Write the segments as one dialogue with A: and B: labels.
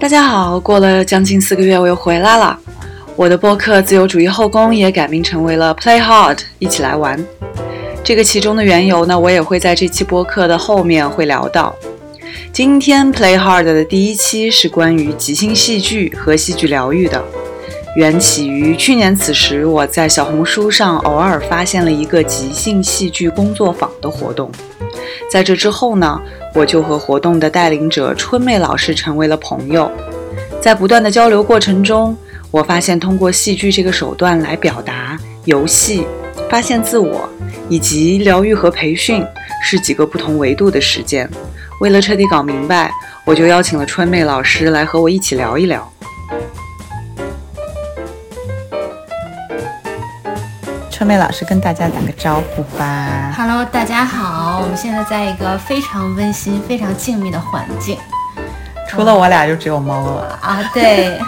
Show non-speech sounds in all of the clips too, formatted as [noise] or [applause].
A: 大家好，过了将近四个月，我又回来了。我的播客《自由主义后宫》也改名成为了 Play Hard，一起来玩。这个其中的缘由呢，我也会在这期播客的后面会聊到。今天 Play Hard 的第一期是关于即兴戏剧和戏剧疗愈的，缘起于去年此时，我在小红书上偶尔发现了一个即兴戏剧工作坊的活动。在这之后呢，我就和活动的带领者春妹老师成为了朋友。在不断的交流过程中，我发现通过戏剧这个手段来表达、游戏、发现自我以及疗愈和培训是几个不同维度的实践。为了彻底搞明白，我就邀请了春妹老师来和我一起聊一聊。春梅老师跟大家打个招呼吧。
B: Hello，大家好，我们现在在一个非常温馨、非常静谧的环境
A: 除了我俩，就只有猫了。
B: 啊，对，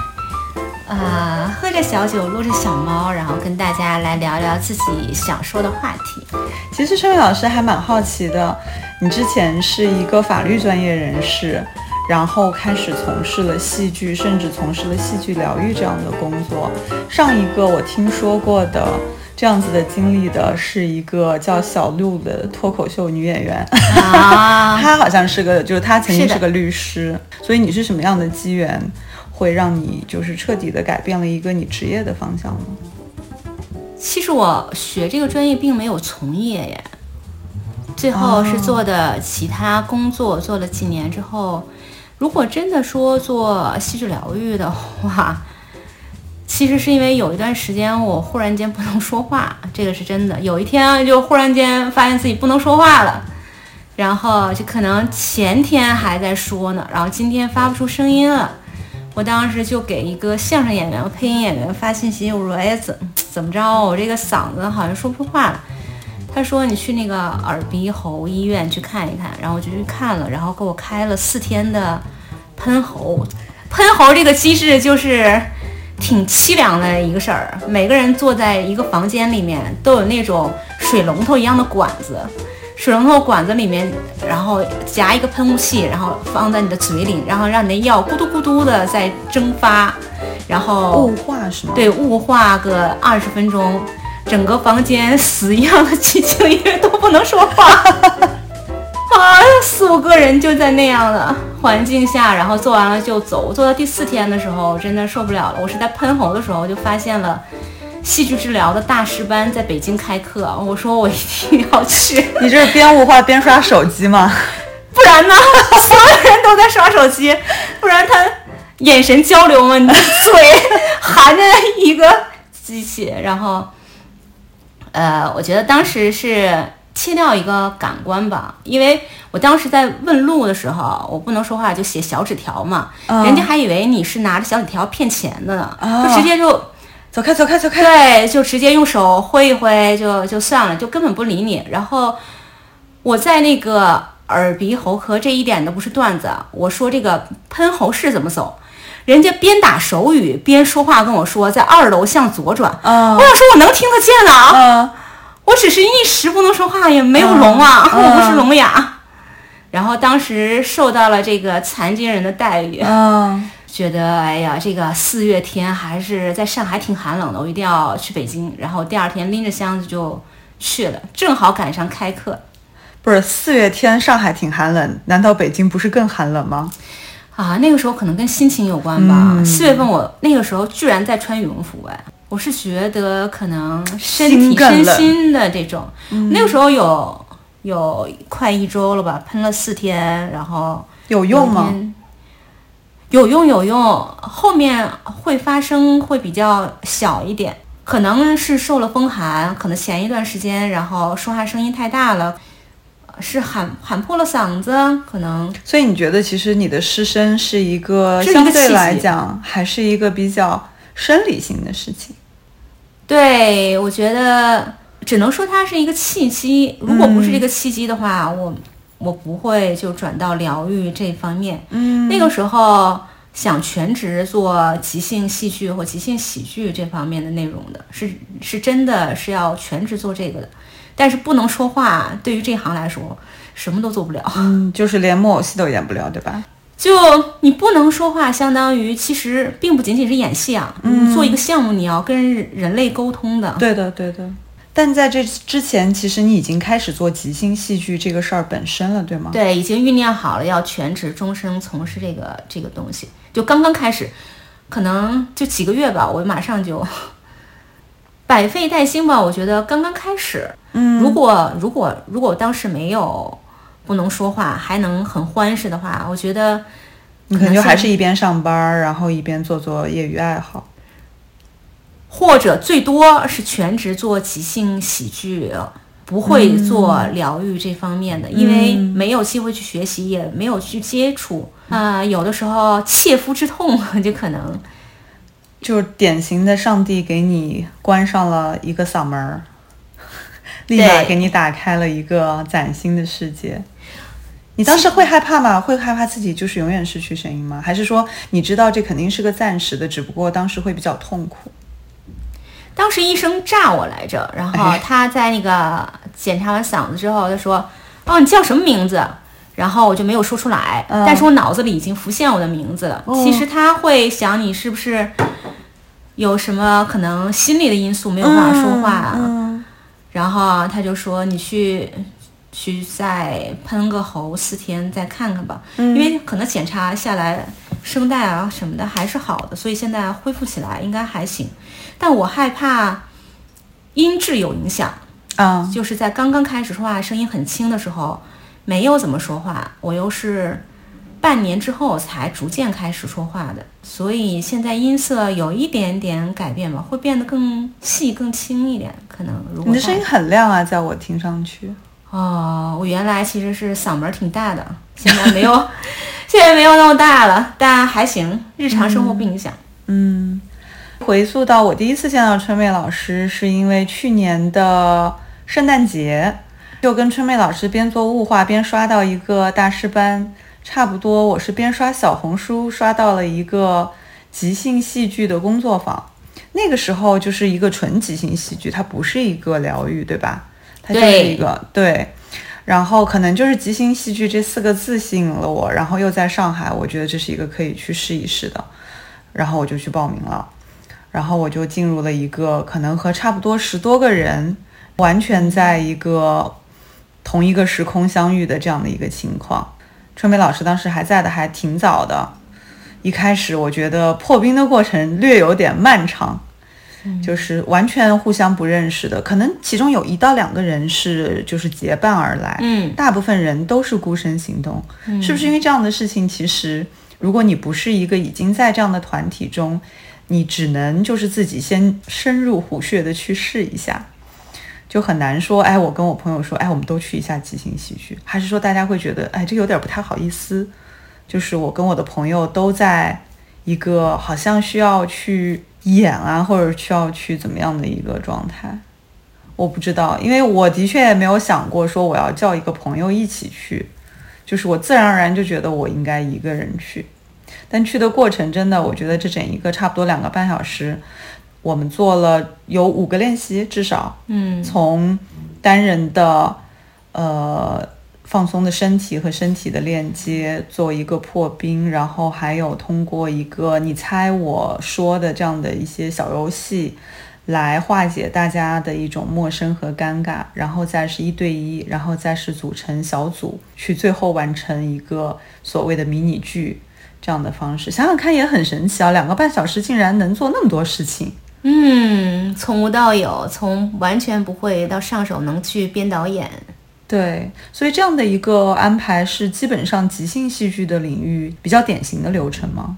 B: 啊，喝着小酒，撸着小猫，然后跟大家来聊聊自己想说的话题。
C: 其实春梅老师还蛮好奇的，你之前是一个法律专业人士，然后开始从事了戏剧，甚至从事了戏剧疗愈这样的工作。上一个我听说过的这样子的经历的是一个叫小鹿的脱口秀女演员，
B: 啊，[laughs]
C: 她好像是个，就是她曾经
B: 是
C: 个律师，所以你是什么样的机缘会让你就是彻底的改变了一个你职业的方向呢？
B: 其实我学这个专业并没有从业耶，最后是做的其他工作，做了几年之后，如果真的说做戏剧疗愈的话，其实是因为有一段时间我忽然间不能说话，这个是真的。有一天就忽然间发现自己不能说话了，然后就可能前天还在说呢，然后今天发不出声音了。我当时就给一个相声演员、配音演员发信息，我说：“哎，怎怎么着？我这个嗓子好像说不出话了。”他说：“你去那个耳鼻喉医院去看一看。”然后我就去看了，然后给我开了四天的喷喉。喷喉这个机制就是挺凄凉的一个事儿，每个人坐在一个房间里面都有那种水龙头一样的管子。水龙头管子里面，然后夹一个喷雾器，然后放在你的嘴里，然后让你的药咕嘟咕嘟的在蒸发，然后
C: 雾化是吗？
B: 对雾化个二十分钟，整个房间死一样的 [laughs] 寂静，因为都不能说话。啊，四五个人就在那样的环境下，然后做完了就走。做到第四天的时候，真的受不了了。我是在喷喉的时候就发现了戏剧治疗的大师班在北京开课，我说我一定要去。[laughs]
C: 你这是边雾化边刷手机吗？[laughs]
B: 不然呢？所有人都在刷手机，不然他眼神交流嘛，你的嘴含着一个机器，然后，呃，我觉得当时是切掉一个感官吧，因为我当时在问路的时候，我不能说话，就写小纸条嘛，
C: 嗯。
B: 人家还以为你是拿着小纸条骗钱的呢，
C: 哦。
B: 就直接就
C: 走开，走开，走开！
B: 对，就直接用手挥一挥就就算了，就根本不理你。然后我在那个耳鼻喉科这一点都不是段子，啊我说这个喷喉室怎么走，人家边打手语边说话跟我说，在二楼向左转。
C: 嗯。
B: 我想说我能听得见啊，
C: 嗯，
B: 我只是一时不能说话，也没有聋啊，
C: 嗯 [laughs]
B: 我不是聋哑。然后当时受到了这个残疾人的待遇，
C: 嗯，
B: 觉得哎呀，这个四月天还是在上海挺寒冷的，我一定要去北京。然后第二天拎着箱子就去了，正好赶上开课
C: 不是四月天上海挺寒冷，难道北京不是更寒冷吗？
B: 啊。那个时候可能跟心情有关吧。四、月份我那个时候居然在穿羽绒服哎，我是觉得可能身体身心的这种。那个时候有有快一周了吧，喷了四天，然后
C: 有用吗？
B: 嗯有用有用，后面会发生会比较小一点，可能是受了风寒，可能前一段时间然后说话声音太大了，呃是喊喊破了嗓子，可能
C: 所以你觉得其实你的失声是一个
B: 是一个
C: 相对来讲还是一个比较生理性的事情？
B: 对我觉得只能说它是一个契机，如果不是这个契机的话，我我不会就转到疗愈这方面。
C: 嗯，
B: 那个时候想全职做即兴戏剧或即兴喜剧这方面的内容的，是是真的是要全职做这个的，但是不能说话，对于这行来说，什么都做不了。
C: 嗯，就是连木偶戏都演不了，对吧？
B: 就你不能说话，相当于其实并不仅仅是演戏啊。
C: 嗯
B: 做一个项目，你要跟人类沟通的。
C: 对的，对的。但在这之前，其实你已经开始做即兴戏剧这个事儿本身了，对吗？
B: 对，已经酝酿好了要全职终生从事这个这个东西，就刚刚开始，可能就几个月吧，我马上就 [laughs] 百废待兴吧。我觉得刚刚开始，
C: 嗯，
B: 如果如果如果当时没有不能说话，还能很欢实的话，我觉得
C: 你可能就还是一边上班儿，然后一边做做业余爱好。
B: 或者最多是全职做即兴喜剧，不会做疗愈这方面的，因为没有机会去学习，也没有去接触。啊、有的时候切肤之痛 [laughs] 就可能。
C: 就是典型的上帝给你关上了一个嗓门儿，[laughs] 立马给你打开了一个崭新的世界。你当时会害怕吗？会害怕自己就是永远失去声音吗？还是说你知道这肯定是个暂时的，只不过当时会比较痛苦？
B: 当时医生炸我来着，然后
C: 哎
B: 他在那个检查完嗓子之后，他说：“哦，你叫什么名字？”然后我就没有说出来，
C: 嗯
B: 但是我脑子里已经浮现我的名字了。
C: 哦
B: 其实他会想你是不是有什么可能心理的因素没有办法说话然后他就说你去去再喷个喉四天再看看吧，
C: 嗯
B: 因为可能检查下来声带啊什么的还是好的，所以现在恢复起来应该还行。但我害怕音质有影响，
C: 啊，
B: 就是在刚刚开始说话声音很轻的时候，没有怎么说话，我又是半年之后才逐渐开始说话的，所以现在音色有一点点改变吧，会变得更细、更轻一点。可能如果
C: 你的声音很亮啊，在我听上去。
B: 哦，我原来其实是嗓门挺大的，现在没有，[laughs] 现在没有那么大了，但还行，日常生活不影响。
C: 嗯，回溯到我第一次见到春妹老师，是因为去年的圣诞节，就跟春妹老师边做雾化边刷到一个大师班，差不多我是边刷小红书刷到了一个即兴戏剧的工作坊。那个时候就是一个纯即兴戏剧，它不是一个疗愈，对吧？它就是
B: 对
C: 一个对。然后可能就是即兴戏剧这四个字吸引了我，然后又在上海，我觉得这是一个可以去试一试的。然后我就去报名了，然后我就进入了一个可能和差不多十多个人完全在一个同一个时空相遇的这样的一个情况。春梅老师当时还在的还挺早的，一开始我觉得破冰的过程略有点漫长，就是完全互相不认识的，可能其中有一到两个人是就是结伴而来，
B: 嗯。
C: 大部分人都是孤身行动，是不是因为这样的事情，其实如果你不是一个已经在这样的团体中，你只能就是自己先深入虎穴的去试一下，就很难说，哎，我跟我朋友说，哎，我们都去一下即兴喜剧，还是说大家会觉得，哎，这有点不太好意思，就是我跟我的朋友都在一个好像需要去演啊，或者需要去怎么样的一个状态。我不知道，因为我的确也没有想过说我要叫一个朋友一起去，就是我自然而然就觉得我应该一个人去。但去的过程真的，我觉得这整一个差不多两个半小时，我们做了有五个练习，至少
B: 嗯
C: 从单人的呃放松的身体和身体的链接做一个破冰，然后还有通过一个你猜我说的这样的一些小游戏。来化解大家的一种陌生和尴尬，然后再是一对一，然后再是组成小组，去最后完成一个所谓的迷你剧这样的方式。想想看也很神奇啊，两个半小时竟然能做那么多事情。
B: 嗯，从无到有，从完全不会到上手能去编导演。
C: 对，所以这样的一个安排是基本上即兴戏剧的领域比较典型的流程吗？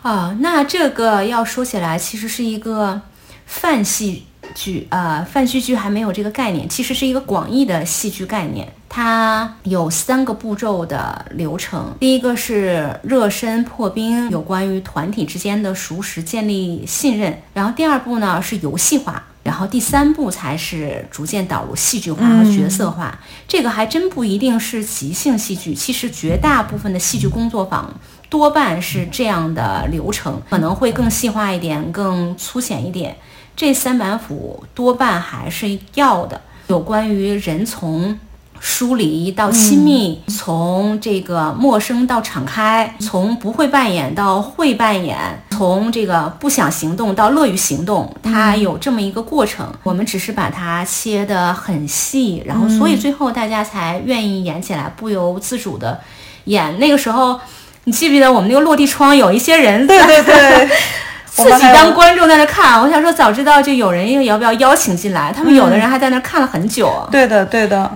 B: 啊，那这个要说起来，其实是一个泛戏剧啊，泛戏剧还没有这个概念，其实是一个广义的戏剧概念。它有三个步骤的流程，第一个是热身破冰，有关于团体之间的熟识、建立信任。然后第二步呢是游戏化，然后第三步才是逐渐导入戏剧化和角色化。这个还真不一定是即兴戏剧，其实绝大部分的戏剧工作坊。多半是这样的流程，可能会更细化一点，更粗浅一点。这三板斧多半还是要的。有关于人从疏离到亲密，从这个陌生到敞开，从不会扮演到会扮演，从这个不想行动到乐于行动，它有这么一个过程。我们只是把它切得很细，然后所以最后大家才愿意演起来，不由自主的演。那个时候，你记不记得我们那个落地窗有一些人
C: 对对对，[laughs]
B: 自己当观众在那看？我想说，早知道就有人要不要邀请进来？他们有的人还在那看了很久。
C: 对的，对的。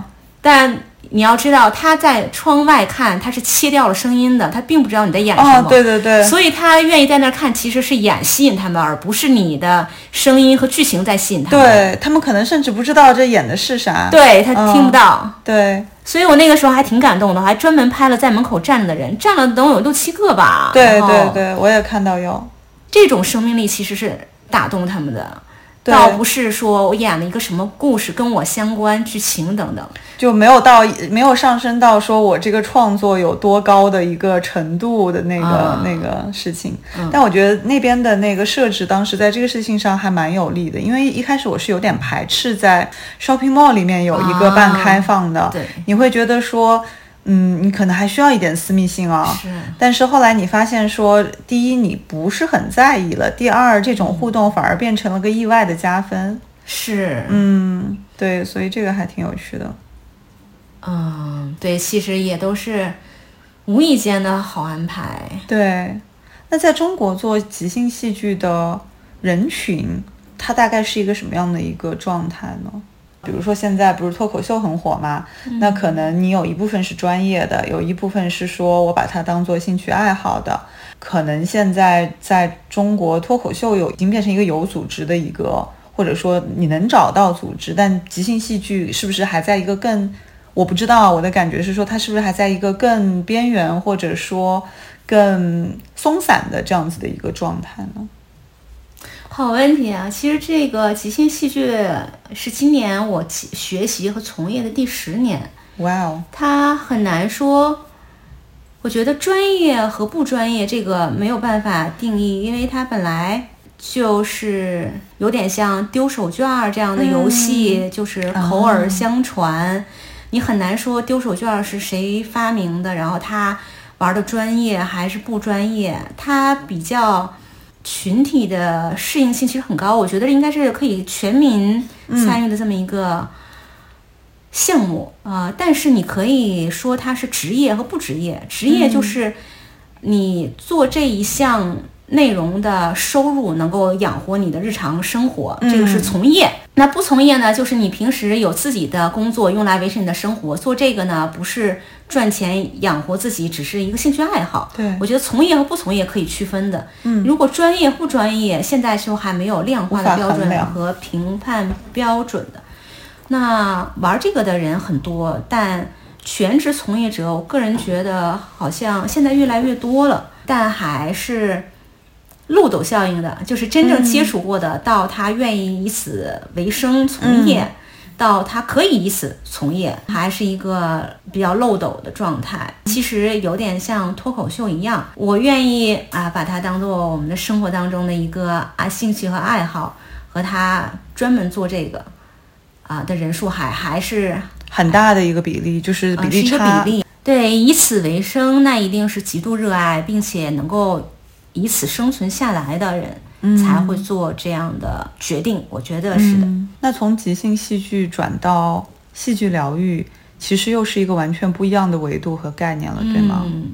B: 但你要知道，他在窗外看，他是切掉了声音的，他并不知道你在演什么。
C: 对对对。
B: 所以他愿意在那儿看，其实是演吸引他们，而不是你的声音和剧情在吸引他
C: 们。对他们可能甚至不知道这演的是啥。
B: 对他听不到。
C: 对。
B: 所以我那个时候还挺感动的，还专门拍了在门口站着的人，站了能有六七个吧。
C: 对对对，我也看到有。
B: 这种生命力其实是打动他们的。倒不是说我演了一个什么故事跟我相关剧情等等，
C: 就没有到没有上升到说我这个创作有多高的一个程度的那个那个事情。但我觉得那边的那个设置当时在这个事情上还蛮有利的，因为一开始我是有点排斥在 shopping mall 里面有一个半开放的，
B: 对，
C: 你会觉得说。嗯，你可能还需要一点私密性啊。
B: 是。
C: 但是后来你发现说，第一你不是很在意了，第二这种互动反而变成了个意外的加分。
B: 是。
C: 嗯，对，所以这个还挺有趣的。
B: 嗯，对，其实也都是无意间的好安排。
C: 对。那在中国做即兴戏剧的人群，他大概是一个什么样的一个状态呢？比如说现在不是脱口秀很火吗？那可能你有一部分是专业的，有一部分是说我把它当做兴趣爱好的。可能现在在中国脱口秀有已经变成一个有组织的一个，或者说你能找到组织，但即兴戏剧是不是还在一个更？我不知道，我的感觉是说它是不是还在一个更边缘，或者说更松散的这样子的一个状态呢？
B: 好问题啊！其实这个即兴戏剧是今年我学习和从业的第十年。
C: 哇哦！
B: 它很难说，我觉得专业和不专业这个没有办法定义，因为它本来就是有点像丢手绢儿这样的游戏，就是口耳相传。你很难说丢手绢是谁发明的，然后他玩的专业还是不专业，它比较。群体的适应性其实很高，我觉得应该是可以全民参与的这么一个项目啊。但是你可以说它是职业和不职业，职业就是你做这一项。内容的收入能够养活你的日常生活，这个是从业。那不从业呢，就是你平时有自己的工作用来维持你的生活，做这个呢不是赚钱养活自己，只是一个兴趣爱好。
C: 对，
B: 我觉得从业和不从业可以区分的。
C: 嗯，
B: 如果专业不专业，现在就还没有量化的标准和评判标准的。那玩这个的人很多，但全职从业者，我个人觉得好像现在越来越多了，但还是。漏斗效应的，就是真正接触过的，到他愿意以此为生从业，到他可以以此从业，还是一个比较漏斗的状态。其实有点像脱口秀一样，我愿意啊，把它当做我们的生活当中的一个啊兴趣和爱好，和他专门做这个啊的人数还还是
C: 很大的一个比例，就是比例
B: 差。比例对，以此为生，那一定是极度热爱，并且能够。以此生存下来的人才会做这样的决定，我觉得是的。
C: 那从即兴戏剧转到戏剧疗愈，其实又是一个完全不一样的维度和概念了，对吗？
B: 嗯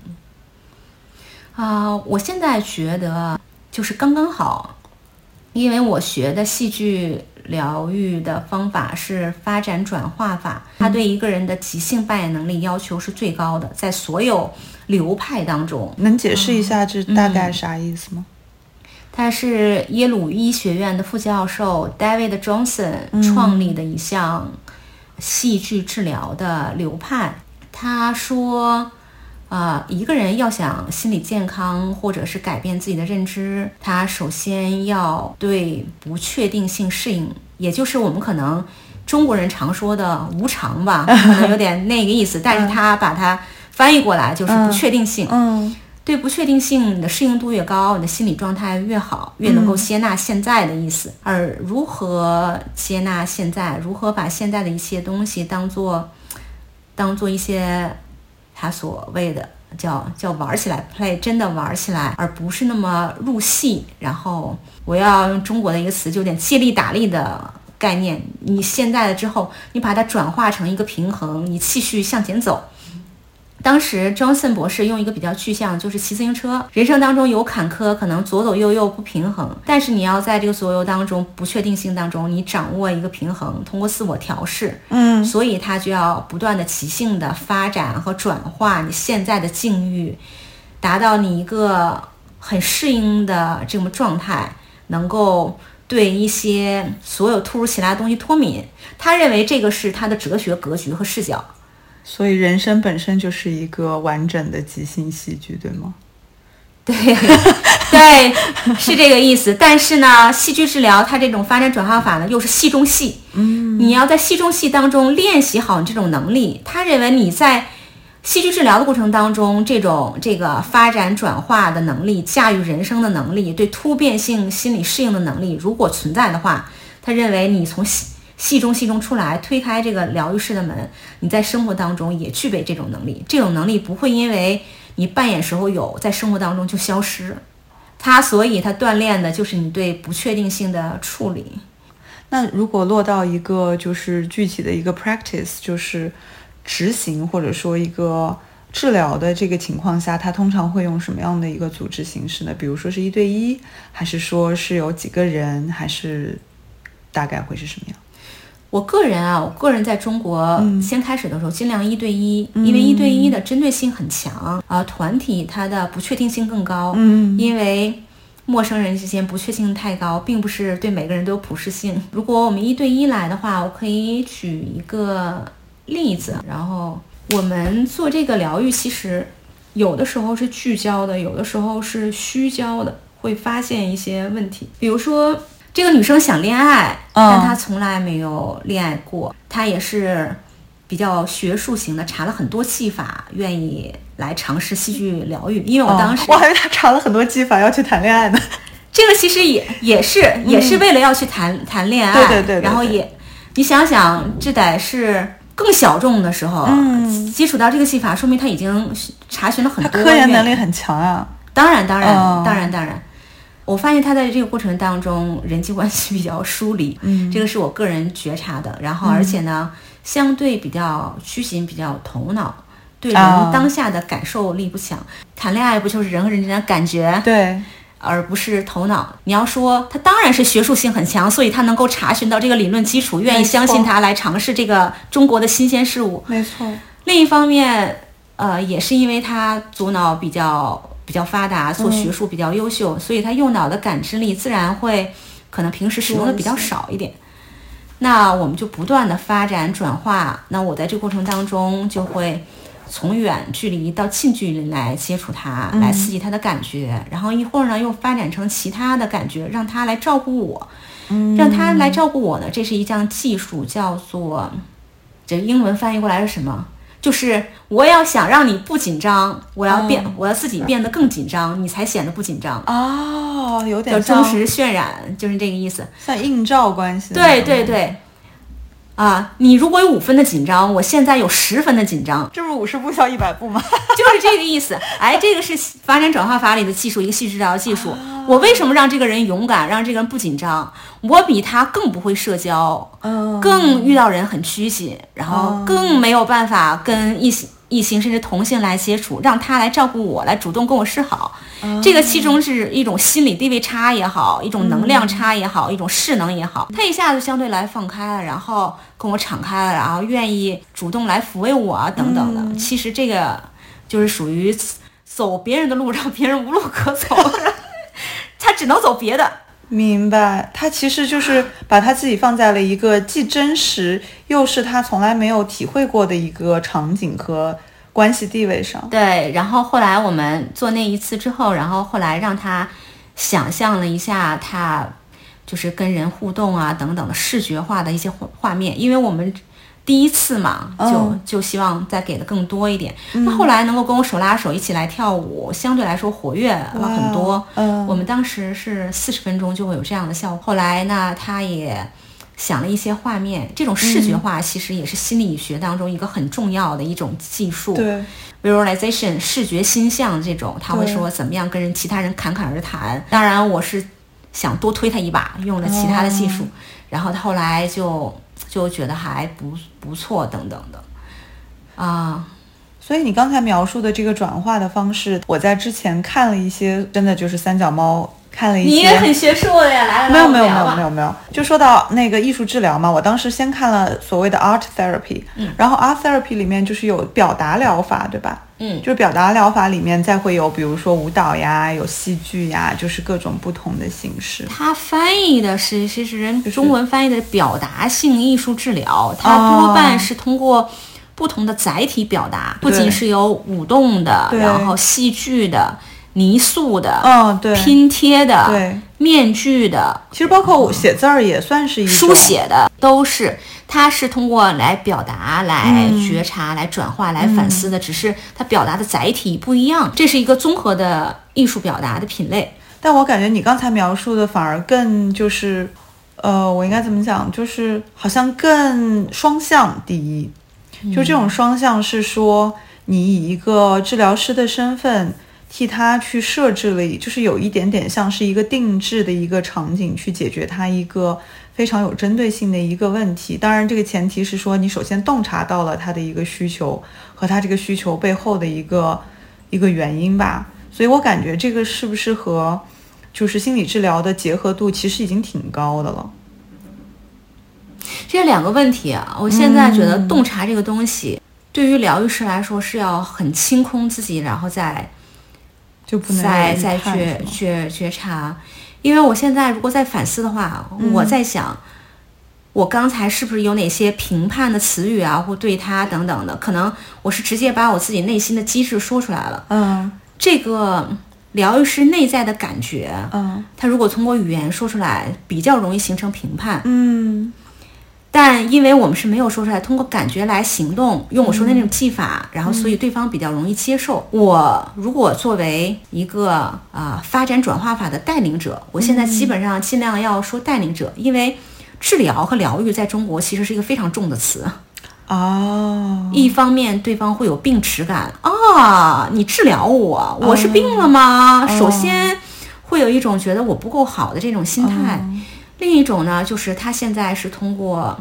B: 啊，我现在觉得就是刚刚好，因为我学的戏剧疗愈的方法是发展转化法，它对一个人的即兴扮演能力要求是最高的，在所有。流派当中，
C: 能解释一下这大概啥意思吗？
B: 他是耶鲁医学院的副教授 David Johnson 创立的一项戏剧治疗的流派。他说，啊，一个人要想心理健康或者是改变自己的认知，他首先要对不确定性适应，也就是我们可能中国人常说的无常吧，可能有点那个意思。但是他把它。翻译过来就是不确定性。
C: 嗯，
B: 对不确定性你的适应度越高，你的心理状态越好，越能够接纳现在的意思。而如何接纳现在，如何把现在的一些东西当做当做一些他所谓的叫叫玩起来 play，真的玩起来，而不是那么入戏。然后我要用中国的一个词，就有点借力打力的概念。你现在了之后，你把它转化成一个平衡，你继续向前走。当时，Johnson 博士用一个比较具象，就是骑自行车。人生当中有坎坷，可能左左右右不平衡，但是你要在这个左右当中不确定性当中，你掌握一个平衡，通过自我调试，
C: 嗯，
B: 所以他就要不断的骑性的发展和转化你现在的境遇，达到你一个很适应的这种状态，能够对一些所有突如其来的东西脱敏。他认为这个是他的哲学格局和视角。
C: 所以人生本身就是一个完整的即兴戏剧，对吗？[laughs]
B: 对，对，是这个意思。但是呢，戏剧治疗它这种发展转化法呢，又是戏中戏。
C: 嗯，
B: 你要在戏中戏当中练习好你这种能力。他认为你在戏剧治疗的过程当中，这种这个发展转化的能力、驾驭人生的能力、对突变性心理适应的能力，如果存在的话，他认为你从戏。戏中戏中出来，推开这个疗愈室的门，你在生活当中也具备这种能力。这种能力不会因为你扮演时候有，在生活当中就消失。它所以它锻炼的就是你对不确定性的处理。
C: 那如果落到一个就是具体的一个 practice，就是执行或者说一个治疗的这个情况下，它通常会用什么样的一个组织形式呢？比如说是一对一，还是说是有几个人，还是大概会是什么样？
B: 我个人啊，我个人在中国先开始的时候，尽量一对一，因为一对一的针对性很强啊。团体它的不确定性更高，
C: 嗯，
B: 因为陌生人之间不确定性太高，并不是对每个人都有普适性。如果我们一对一来的话，我可以举一个例子。然后我们做这个疗愈，其实有的时候是聚焦的，有的时候是虚焦的，会发现一些问题，比如说。这个女生想恋爱，但她从来没有恋爱过。她也是比较学术型的，查了很多戏法，愿意来尝试戏剧疗愈。因为我当时
C: 我还以为她查了很多技法要去谈恋爱呢。
B: 这个其实也也是也是为了要去谈谈恋爱。
C: 对对对。
B: 然后也，你想想，这得是更小众的时候，嗯接触到这个戏法，说明他已经查询了很多。
C: 科研能力很强啊。
B: 当然当然当然当然。我发现他在这个过程当中人际关系比较疏离，
C: 嗯，
B: 这个是我个人觉察的。然后，而且呢，相对比较虚心，比较头脑，对人当下的感受力不强。谈恋爱不就是人和人之间的感觉，
C: 对，
B: 而不是头脑。你要说他当然是学术性很强，所以他能够查询到这个理论基础，愿意相信他来尝试这个中国的新鲜事物。
C: 没错。
B: 另一方面，呃，也是因为他左脑比较。比较发达，做学术比较优秀，所以他右脑的感知力自然会可能平时使用的比较少一点。那我们就不断的发展转化。那我在这个过程当中就会从远距离到近距离来接触他，来刺激他的感觉，然后一会儿呢又发展成其他的感觉，让他来照顾我，让他来照顾我呢。这是一项技术，叫做这英文翻译过来是什么？就是我要想让你不紧张，我要变，我要自己变得更紧张，你才显得不紧张。
C: 哦，有点
B: 叫忠实渲染，就是这个意思，
C: 像映照关系。
B: 对对对。啊，你如果有五分的紧张，我现在有十分的紧张，
C: 这不是五十步笑一百步吗？[laughs] [laughs]
B: 就是这个意思。哎，这个是发展转化法里的技术，一个戏治疗技术。我为什么让这个人勇敢，让这个人不紧张？我比他更不会社交，更遇到人很拘谨，然后更没有办法跟异性。异性甚至同性来接触，让他来照顾我，来主动跟我示好，这个其中是一种心理地位差也好，一种能量差也好，一种势能也好，他一下子相对来放开了，然后跟我敞开了，然后愿意主动来抚慰我啊等等的。其实这个就是属于走别人的路，让别人无路可走，[laughs] 他只能走别的。
C: 明白，他其实就是把他自己放在了一个既真实又是他从来没有体会过的一个场景和关系地位上。
B: 对，然后后来我们做那一次之后，然后后来让他想象了一下，他就是跟人互动啊等等的视觉化的一些画画面，因为我们。第一次嘛，就就希望再给的更多一点。那后来能够跟我手拉手一起来跳舞，相对来说活跃了很多。我们当时是四十分钟就会有这样的效果。后来呢，他也想了一些画面。这种视觉化其实也是心理学当中一个很重要的一种技术。
C: 对
B: ，visualization 视觉心象这种，他会说怎么样跟人其他人侃侃而谈。当然，我是想多推他一把，用了其他的技术，然后他后来就就觉得还不不错等等的啊。
C: 所以你刚才描述的这个转化的方式，我在之前看了一些，真的就是三脚猫看了一些。
B: 你也很学术的呀，来来来，
C: 没有没有没有没有没有，就说到那个艺术治疗嘛，我当时先看了所谓的 art therapy，、然后 art therapy 里面就是有表达疗法，对吧？
B: 嗯
C: 就是表达疗法里面再会有，比如说舞蹈呀，有戏剧呀，就是各种不同的形式。
B: 它翻译的是，其实人中文翻译的表达性艺术治疗，它多半是通过不同的载体表达，不仅是有舞动的，然后戏剧的、泥塑的、
C: 嗯，对，
B: 拼贴的、
C: 对，
B: 面具的、
C: 其实包括我写字儿也算是一种
B: 书写的，都是。它是通过来表达、来
C: 嗯
B: 觉察、来转化、来反思的，只是它表达的载体不一样。这是一个综合的艺术表达的品类。
C: 但我感觉你刚才描述的反而更就是，呃，我应该怎么讲？就是好像更双向。第一，就这种双向是说，你以一个治疗师的身份替他去设置了，就是有一点点像是一个定制的一个场景，去解决他一个非常有针对性的一个问题。当然，这个前提是说你首先洞察到了他的一个需求和他这个需求背后的一个一个原因吧。所以我感觉这个是不是和就是心理治疗的结合度其实已经挺高的了。
B: 这两个问题啊，我现在觉得洞察这个东西，对于疗愈师来说是要很清空自己，然后再
C: 就不能
B: 再再觉
C: 判是吗
B: 觉觉察。因为我现在如果在反思的话，我在想，我刚才是不是有哪些评判的词语啊，或对他等等的，可能我是直接把我自己内心的机制说出来了。
C: 嗯
B: 这个疗愈师内在的感觉，
C: 嗯
B: 他如果通过语言说出来，比较容易形成评判。
C: 嗯
B: 但因为我们是没有说出来，通过感觉来行动，用我说的那种技法，然后所以对方比较容易接受。我如果作为一个啊、发展转化法的带领者，我现在基本上尽量要说带领者，因为治疗和疗愈在中国其实是一个非常重的词。
C: 哦，
B: 一方面，对方会有病耻感啊，你治疗我，我是病了吗？首先会有一种觉得我不够好的这种心态。另一种呢，就是他现在是通过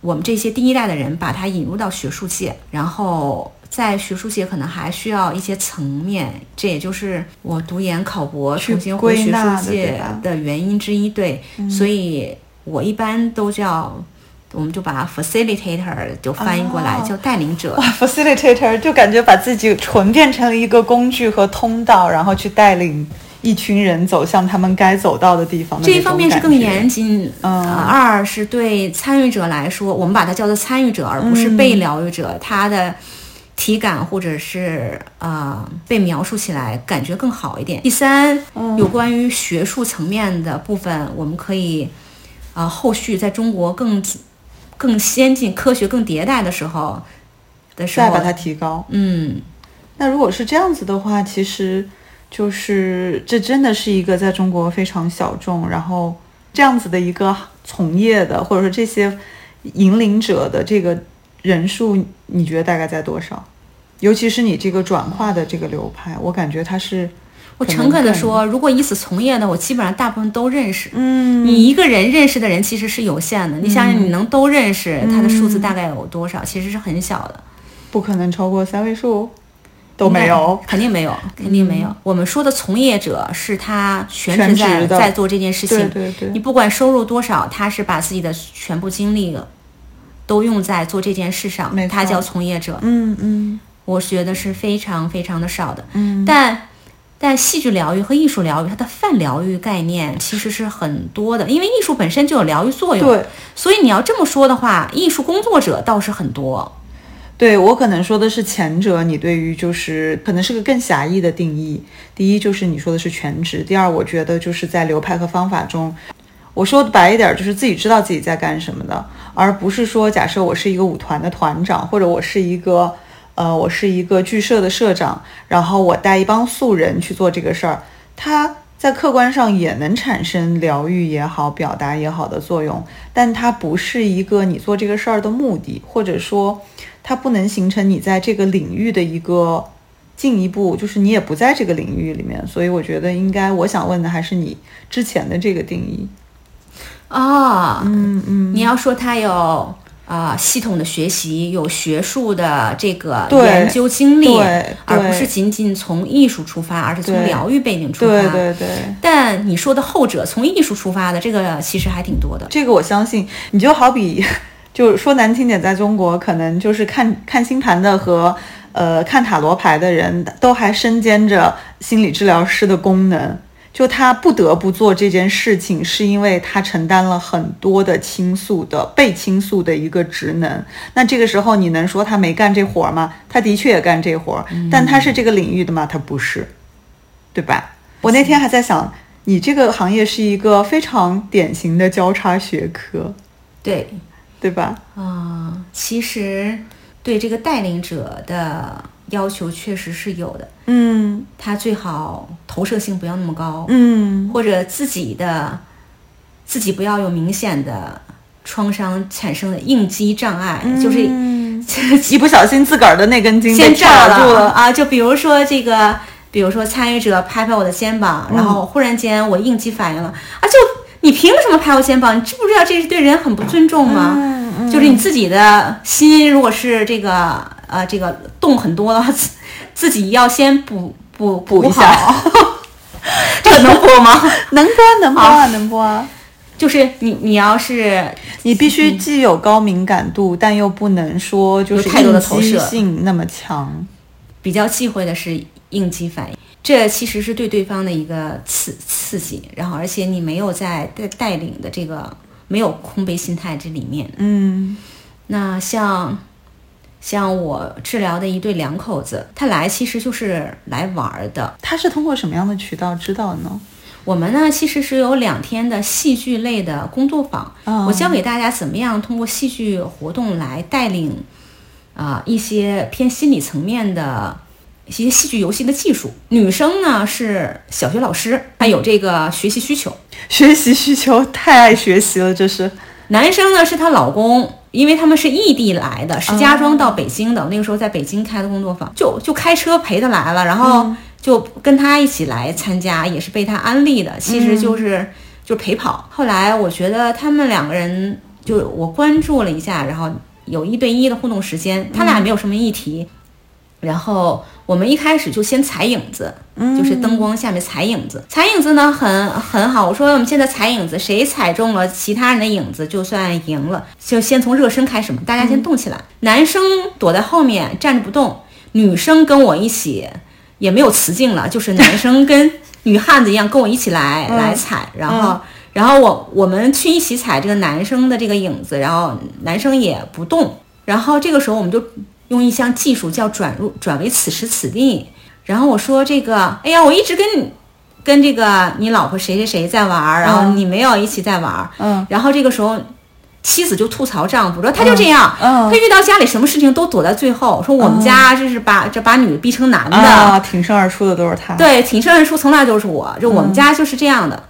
B: 我们这些第一代的人把他引入到学术界，然后在学术界可能还需要一些层面，这也就是我读研考博重新回学术界的原因之一。对，所以我一般都叫。我们就把 facilitator 就翻译过来、
C: 哦
B: 叫带领者，
C: 哇，facilitator 就感觉把自己纯变成了一个工具和通道，然后去带领一群人走向他们该走到的地方的
B: 这一方面是更严谨，
C: 嗯
B: 呃二是对参与者来说，我们把它叫做参与者，而不是被疗愈者，他的体感或者是呃被描述起来感觉更好一点。第三，有关于学术层面的部分，我们可以啊、呃后续在中国更更先进、科学更迭代的时候的时候，
C: 再把它提高。
B: 嗯。
C: 那如果是这样子的话，其实就是这真的是一个在中国非常小众，然后这样子的一个从业的，或者说这些引领者的这个人数，你觉得大概在多少？尤其是你这个转化的这个流派，我感觉它是，
B: 我诚恳地说，如果以此从业的，我基本上大部分都认识。
C: 嗯，
B: 你一个人认识的人其实是有限的，你想想，你能都认识，他的数字大概有多少？其实是很小的，
C: 不可能超过三位数，都没有。
B: 肯定没有，肯定没有。我们说的从业者是他全
C: 全职
B: 职在
C: 的
B: 在做这件事情，
C: 对对对
B: 你不管收入多少，他是把自己的全部精力都用在做这件事上他叫从业者。
C: 嗯嗯
B: 我觉得是非常非常的少的。
C: 嗯，
B: 但但戏剧疗愈和艺术疗愈，它的泛疗愈概念其实是很多的，因为艺术本身就有疗愈作用。
C: 对，
B: 所以你要这么说的话，艺术工作者倒是很多。
C: 对我可能说的是前者，你对于就是可能是个更狭义的定义。第一就是你说的是全职，第二我觉得就是在流派和方法中，我说的白一点就是自己知道自己在干什么的，而不是说假设我是一个舞团的团长，或者我是一个呃我是一个剧社的社长，然后我带一帮素人去做这个事儿，他在客观上也能产生疗愈也好、表达也好的作用，但它不是一个你做这个事儿的目的，或者说它不能形成你在这个领域的一个进一步，就是你也不在这个领域里面。所以我觉得应该，我想问的还是你之前的这个定义。
B: 啊，
C: 嗯嗯，
B: 你要说它有啊、系统的学习，有学术的这个研究经历，而不是仅仅从艺术出发，而是从疗愈背景出发。
C: 对对对。
B: 但你说的后者，从艺术出发的这个其实还挺多的。
C: 这个我相信，你就好比，就说难听点，在中国可能就是看看星盘的和呃看塔罗牌的人都还身兼着心理治疗师的功能。就他不得不做这件事情，是因为他承担了很多的倾诉的被倾诉的一个职能。那这个时候你能说他没干这活儿吗？他的确也干这活儿，但他是这个领域的吗？他不是，对吧？我那天还在想，你这个行业是一个非常典型的交叉学科，
B: 对，
C: 对吧？
B: 啊、其实对这个带领者的要求确实是有的，
C: 嗯
B: 他最好投射性不要那么高，
C: 嗯
B: 或者自己的自己不要有明显的创伤产生的应激障碍，就是
C: 嗯 [laughs] 一不小心自个儿的那根筋被
B: 先炸
C: 住了，
B: 啊！就比如说这个，比如说参与者拍拍我的肩膀，然后忽然间我应激反应了啊！就你凭什么拍我肩膀？你知不知道这是对人很不尊重吗？
C: 嗯
B: 就是你自己的心，如果是这个呃这个动很多的话，自自己要先补补补
C: 一下
B: 好。[laughs] 这能播吗？[laughs]
C: 能播能播啊能播啊！
B: 就是你你要是
C: 你必须既有高敏感度，但又不能说就是
B: 有太多的
C: 应激
B: 投射
C: 性那么强。
B: 比较忌讳的是应激反应，这其实是对对方的一个刺刺激，然后而且你没有在带带领的这个没有空杯心态这里面。
C: 嗯
B: 那像像我治疗的一对两口子，他来其实就是来玩儿的。
C: 他是通过什么样的渠道知道的呢？
B: 我们呢其实是有两天的戏剧类的工作坊，
C: 哦
B: 我教给大家怎么样通过戏剧活动来带领啊、一些偏心理层面的一些戏剧游戏的技术。女生呢是小学老师，她有这个学习需求；[laughs]
C: 学习需求太爱学习了，这是
B: 男生呢是她老公。因为他们是异地来的，石家庄到北京的，我那个时候在北京开的工作坊，就就开车陪他来了，然后就跟他一起来参加，也是被他安利的，其实就是、就是陪跑。后来我觉得他们两个人，就我关注了一下，然后有一对一的互动时间，他俩没有什么议题，然后我们一开始就先踩影子，就是灯光下面踩影子，踩影子呢很很好。我说我们现在踩影子，谁踩中了其他人的影子就算赢了，就先从热身开始嘛，大家先动起来。男生躲在后面站着不动，女生跟我一起，也没有雌竞了，就是男生跟 [laughs] 女汉子一样跟我一起来、来踩，然后。然后我我们去一起踩这个男生的这个影子，然后男生也不动，然后这个时候我们就用一项技术叫转入转为此时此地。然后我说这个，哎呀，我一直跟你跟这个你老婆谁谁谁在玩儿，然后你没有一起在玩儿。
C: 嗯
B: 然后这个时候，妻子就吐槽丈夫说他就这样，
C: 嗯
B: 他遇到家里什么事情都躲在最后，说我们家这是把这把女的逼成男的。
C: 啊，挺身而出的都是他。
B: 对，挺身而出从来都是我，就我们家就是这样的。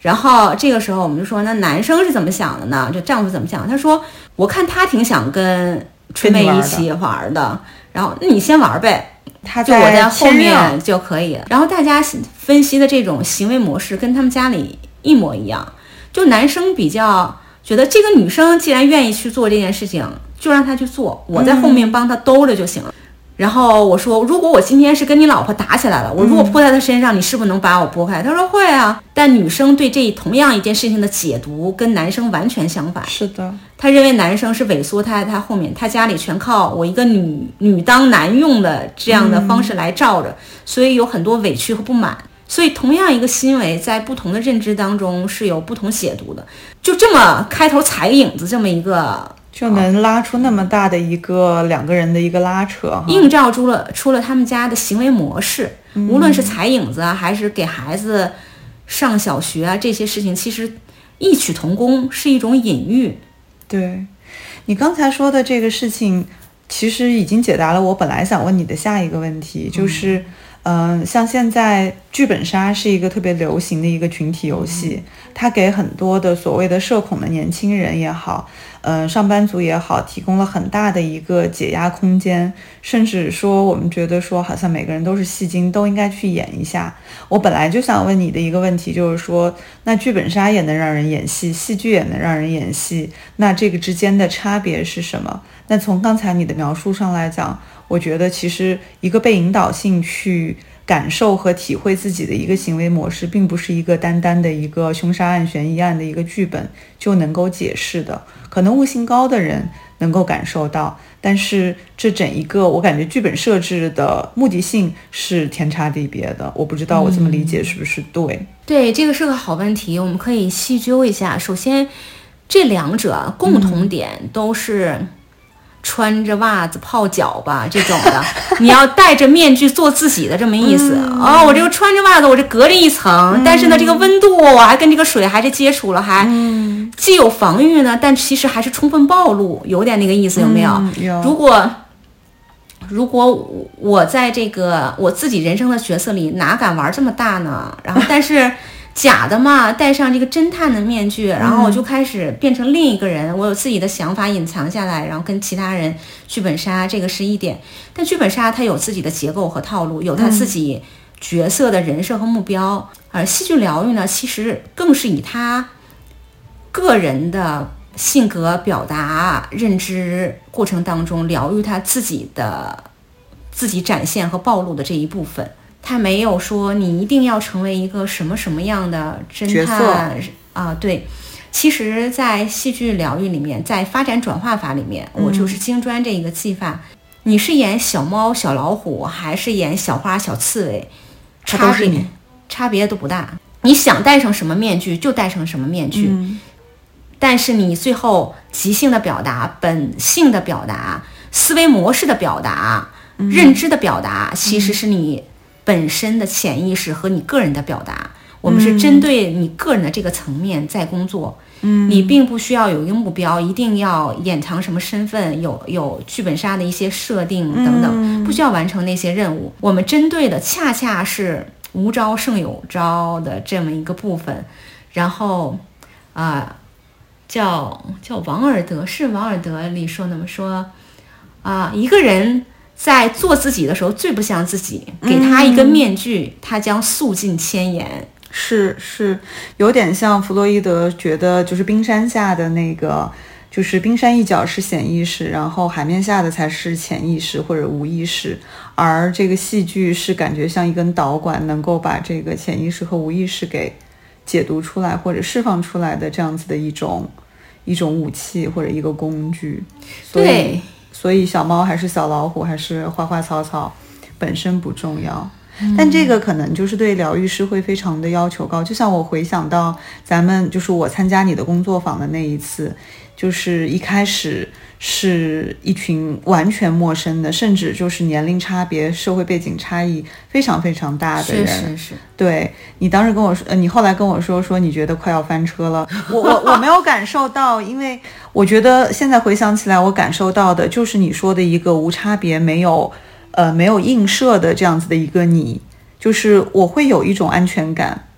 B: 然后这个时候我们就说，那男生是怎么想的呢？就丈夫怎么想？他说，我看他挺想跟春妹一起玩的，然后那你先玩呗，
C: 他
B: 就我在后面就可以。然后大家分析的这种行为模式跟他们家里一模一样，就男生比较觉得这个女生既然愿意去做这件事情，就让她去做，我在后面帮她兜着就行了。然后我说，如果我今天是跟你老婆打起来了，我如果泼在她身上，你是不是能把我拨开？她说会啊。但女生对这同样一件事情的解读跟男生完全相反。
C: 是的，
B: 她认为男生是萎缩他在他后面，他家里全靠我一个女女当男用的这样的方式来罩着，所以有很多委屈和不满。所以同样一个行为，在不同的认知当中是有不同解读的。就这么开头踩个影子，这么一个
C: 就能拉出那么大的一个两个人的一个拉扯。
B: 映照出了出了他们家的行为模式，无论是踩影子啊，还是给孩子上小学啊，这些事情其实异曲同工，是一种隐喻。
C: 对，你刚才说的这个事情，其实已经解答了我本来想问你的下一个问题，就是，嗯，像现在剧本杀是一个特别流行的一个群体游戏，它给很多的所谓的社恐的年轻人也好，嗯，上班族也好，提供了很大的一个解压空间。甚至说，我们觉得说，好像每个人都是戏精，都应该去演一下。我本来就想问你的一个问题，就是说，那剧本杀也能让人演戏，戏剧也能让人演戏，那这个之间的差别是什么？那从刚才你的描述上来讲。我觉得其实一个被引导性去感受和体会自己的一个行为模式，并不是一个单单的一个凶杀案、悬疑案的一个剧本就能够解释的。可能悟性高的人能够感受到，但是这整一个我感觉剧本设置的目的性是天差地别的。我不知道我这么理解是不是对？
B: 对，这个是个好问题，我们可以细究一下。首先，这两者共同点都是。穿着袜子泡脚吧，这种的，[laughs] 你要戴着面具做自己的这么意思哦。我这个穿着袜子，我这隔着一层，但是呢，这个温度我还跟这个水还是接触了，还既有防御呢，但其实还是充分暴露，有点那个意思，有没有？
C: 有。
B: 如果如果我在这个我自己人生的角色里，哪敢玩这么大呢？然后，但是。假的嘛，戴上这个侦探的面具，然后我就开始变成另一个人。我有自己的想法隐藏下来，然后跟其他人剧本杀，这个是一点。但剧本杀它有自己的结构和套路，有它自己角色的人设和目标。而戏剧疗愈呢，其实更是以他个人的性格表达、认知过程当中疗愈他自己的自己展现和暴露的这一部分。他没有说你一定要成为一个什么什么样的侦探啊？对，其实，在戏剧疗愈里面，在发展转化法里面，我就是金砖这一个技法。你是演小猫、小老虎，还是演小花、小刺猬？差别差别都不大。你想戴上什么面具就戴上什么面具，但是你最后即兴的表达、本性的表达、思维模式的表达、认知的表达，其实是你。本身的潜意识和你个人的表达，我们是针对你个人的这个层面在工作。
C: 嗯，
B: 你并不需要有一个目标，一定要掩藏什么身份，有有剧本杀的一些设定等等，不需要完成那些任务。我们针对的恰恰是无招胜有招的这么一个部分。然后，啊，叫叫王尔德是王尔德里说那么说，啊，一个人。在做自己的时候最不像自己，给他一个面具，他将诉尽千言。
C: 是是，有点像弗洛伊德觉得，就是冰山下的那个，就是冰山一角是显意识，然后海面下的才是潜意识或者无意识，而这个戏剧是感觉像一根导管，能够把这个潜意识和无意识给解读出来或者释放出来的这样子的一种一种武器或者一个工具。
B: 对。
C: 所以小猫还是小老虎还是花花草草，本身不重要，但这个可能就是对疗愈师会非常的要求高。就像我回想到咱们就是我参加你的工作坊的那一次，就是一开始是一群完全陌生的，甚至就是年龄差别、社会背景差异非常非常大的人。
B: 是是是。
C: 对你当时跟我说，呃，你后来跟我说说你觉得快要翻车了，我我我没有感受到，因为。我觉得现在回想起来，我感受到的就是你说的一个无差别、没有，呃，没有映射的这样子的一个你，就是我会有一种安全感，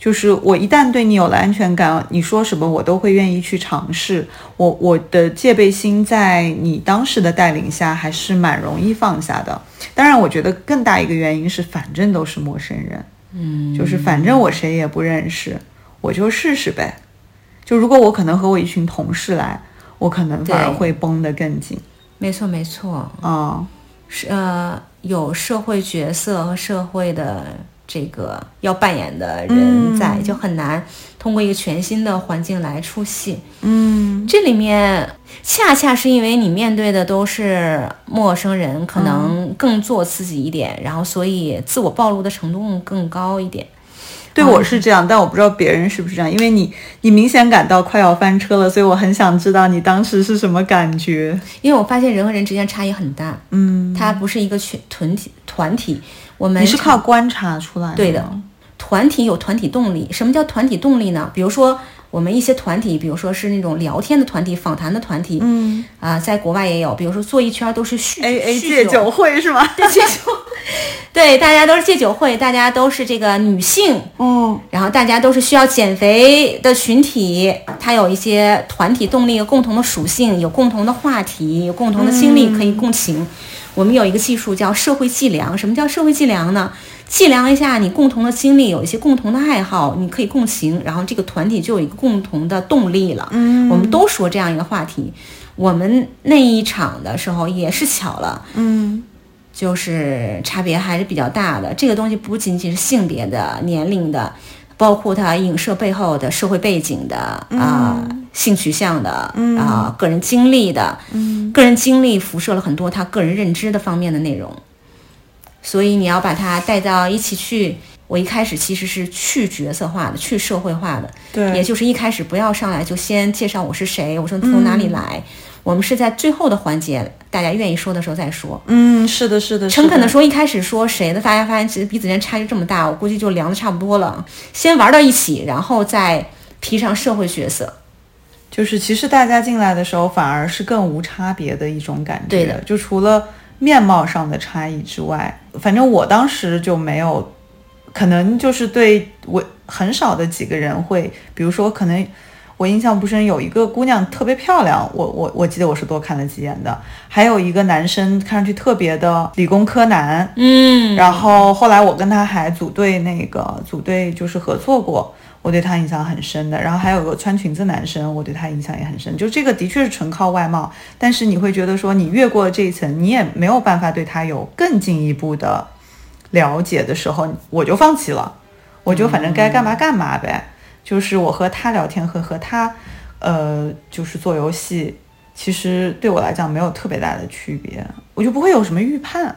C: 就是我一旦对你有了安全感，你说什么我都会愿意去尝试。我我的戒备心在你当时的带领下还是蛮容易放下的。当然，我觉得更大一个原因是，反正都是陌生人，
B: 嗯，
C: 就是反正我谁也不认识，我就试试呗。就如果我可能和我一群同事来，我可能反而会绷得更紧。
B: 没错，没错。
C: 啊，
B: 是呃，有社会角色和社会的这个要扮演的人在，就很难通过一个全新的环境来出戏。
C: 嗯，
B: 这里面恰恰是因为你面对的都是陌生人，可能更做自己一点，然后所以自我暴露的程度更高一点。
C: 对我是这样，但我不知道别人是不是这样，因为你你明显感到快要翻车了，所以我很想知道你当时是什么感觉。
B: 因为我发现人和人之间差异很大，
C: 嗯，
B: 它不是一个群团体团体，我们
C: 你是靠观察出来的。
B: 对的，团体有团体动力。什么叫团体动力呢？比如说我们一些团体，比如说是那种聊天的团体、访谈的团体，
C: 嗯
B: 啊，在国外也有，比如说坐一圈都是叙
C: A A 戒酒会是吗？[laughs]
B: 对戒酒。对对，大家都是戒酒会，大家都是这个女性，
C: 嗯
B: 然后大家都是需要减肥的群体，它有一些团体动力、有共同的属性，有共同的话题，有共同的经历可以共情。我们有一个技术叫社会计量。什么叫社会计量呢？计量一下你共同的经历，有一些共同的爱好，你可以共情，然后这个团体就有一个共同的动力了。嗯，我们都说这样一个话题。我们那一场的时候也是巧了，
C: 嗯
B: 就是差别还是比较大的。这个东西不仅仅是性别的、年龄的，包括他影射背后的社会背景的啊、性取向的啊、个人经历的，个人经历辐射了很多他个人认知的方面的内容，所以你要把他带到一起去。我一开始其实是去角色化的、去社会化的，
C: 对。
B: 也就是一开始不要上来就先介绍我是谁，我说从哪里来，我们是在最后的环节，大家愿意说的时候再说。
C: 嗯，是的，是的，是的
B: 诚恳的说，一开始说谁的，大家发现其实彼此间差距这么大，我估计就凉的差不多了。先玩到一起，然后再披上社会角色。
C: 就是其实大家进来的时候，反而是更无差别的一种感觉。
B: 对的
C: 就除了面貌上的差异之外，反正我当时就没有，可能就是对我很少的几个人会，比如说可能。我印象不深，有一个姑娘特别漂亮，我我我记得我是多看了几眼的，还有一个男生看上去特别的理工科男，
B: 嗯，
C: 然后后来我跟他还组队那个组队就是合作过，我对他印象很深的。然后还有个穿裙子男生，我对他印象也很深。就这个的确是纯靠外貌，但是你会觉得说你越过这一层，你也没有办法对他有更进一步的了解的时候，我就放弃了，我就反正该干嘛干嘛呗。就是我和他聊天和和他，呃，就是做游戏，其实对我来讲没有特别大的区别，我就不会有什么预判。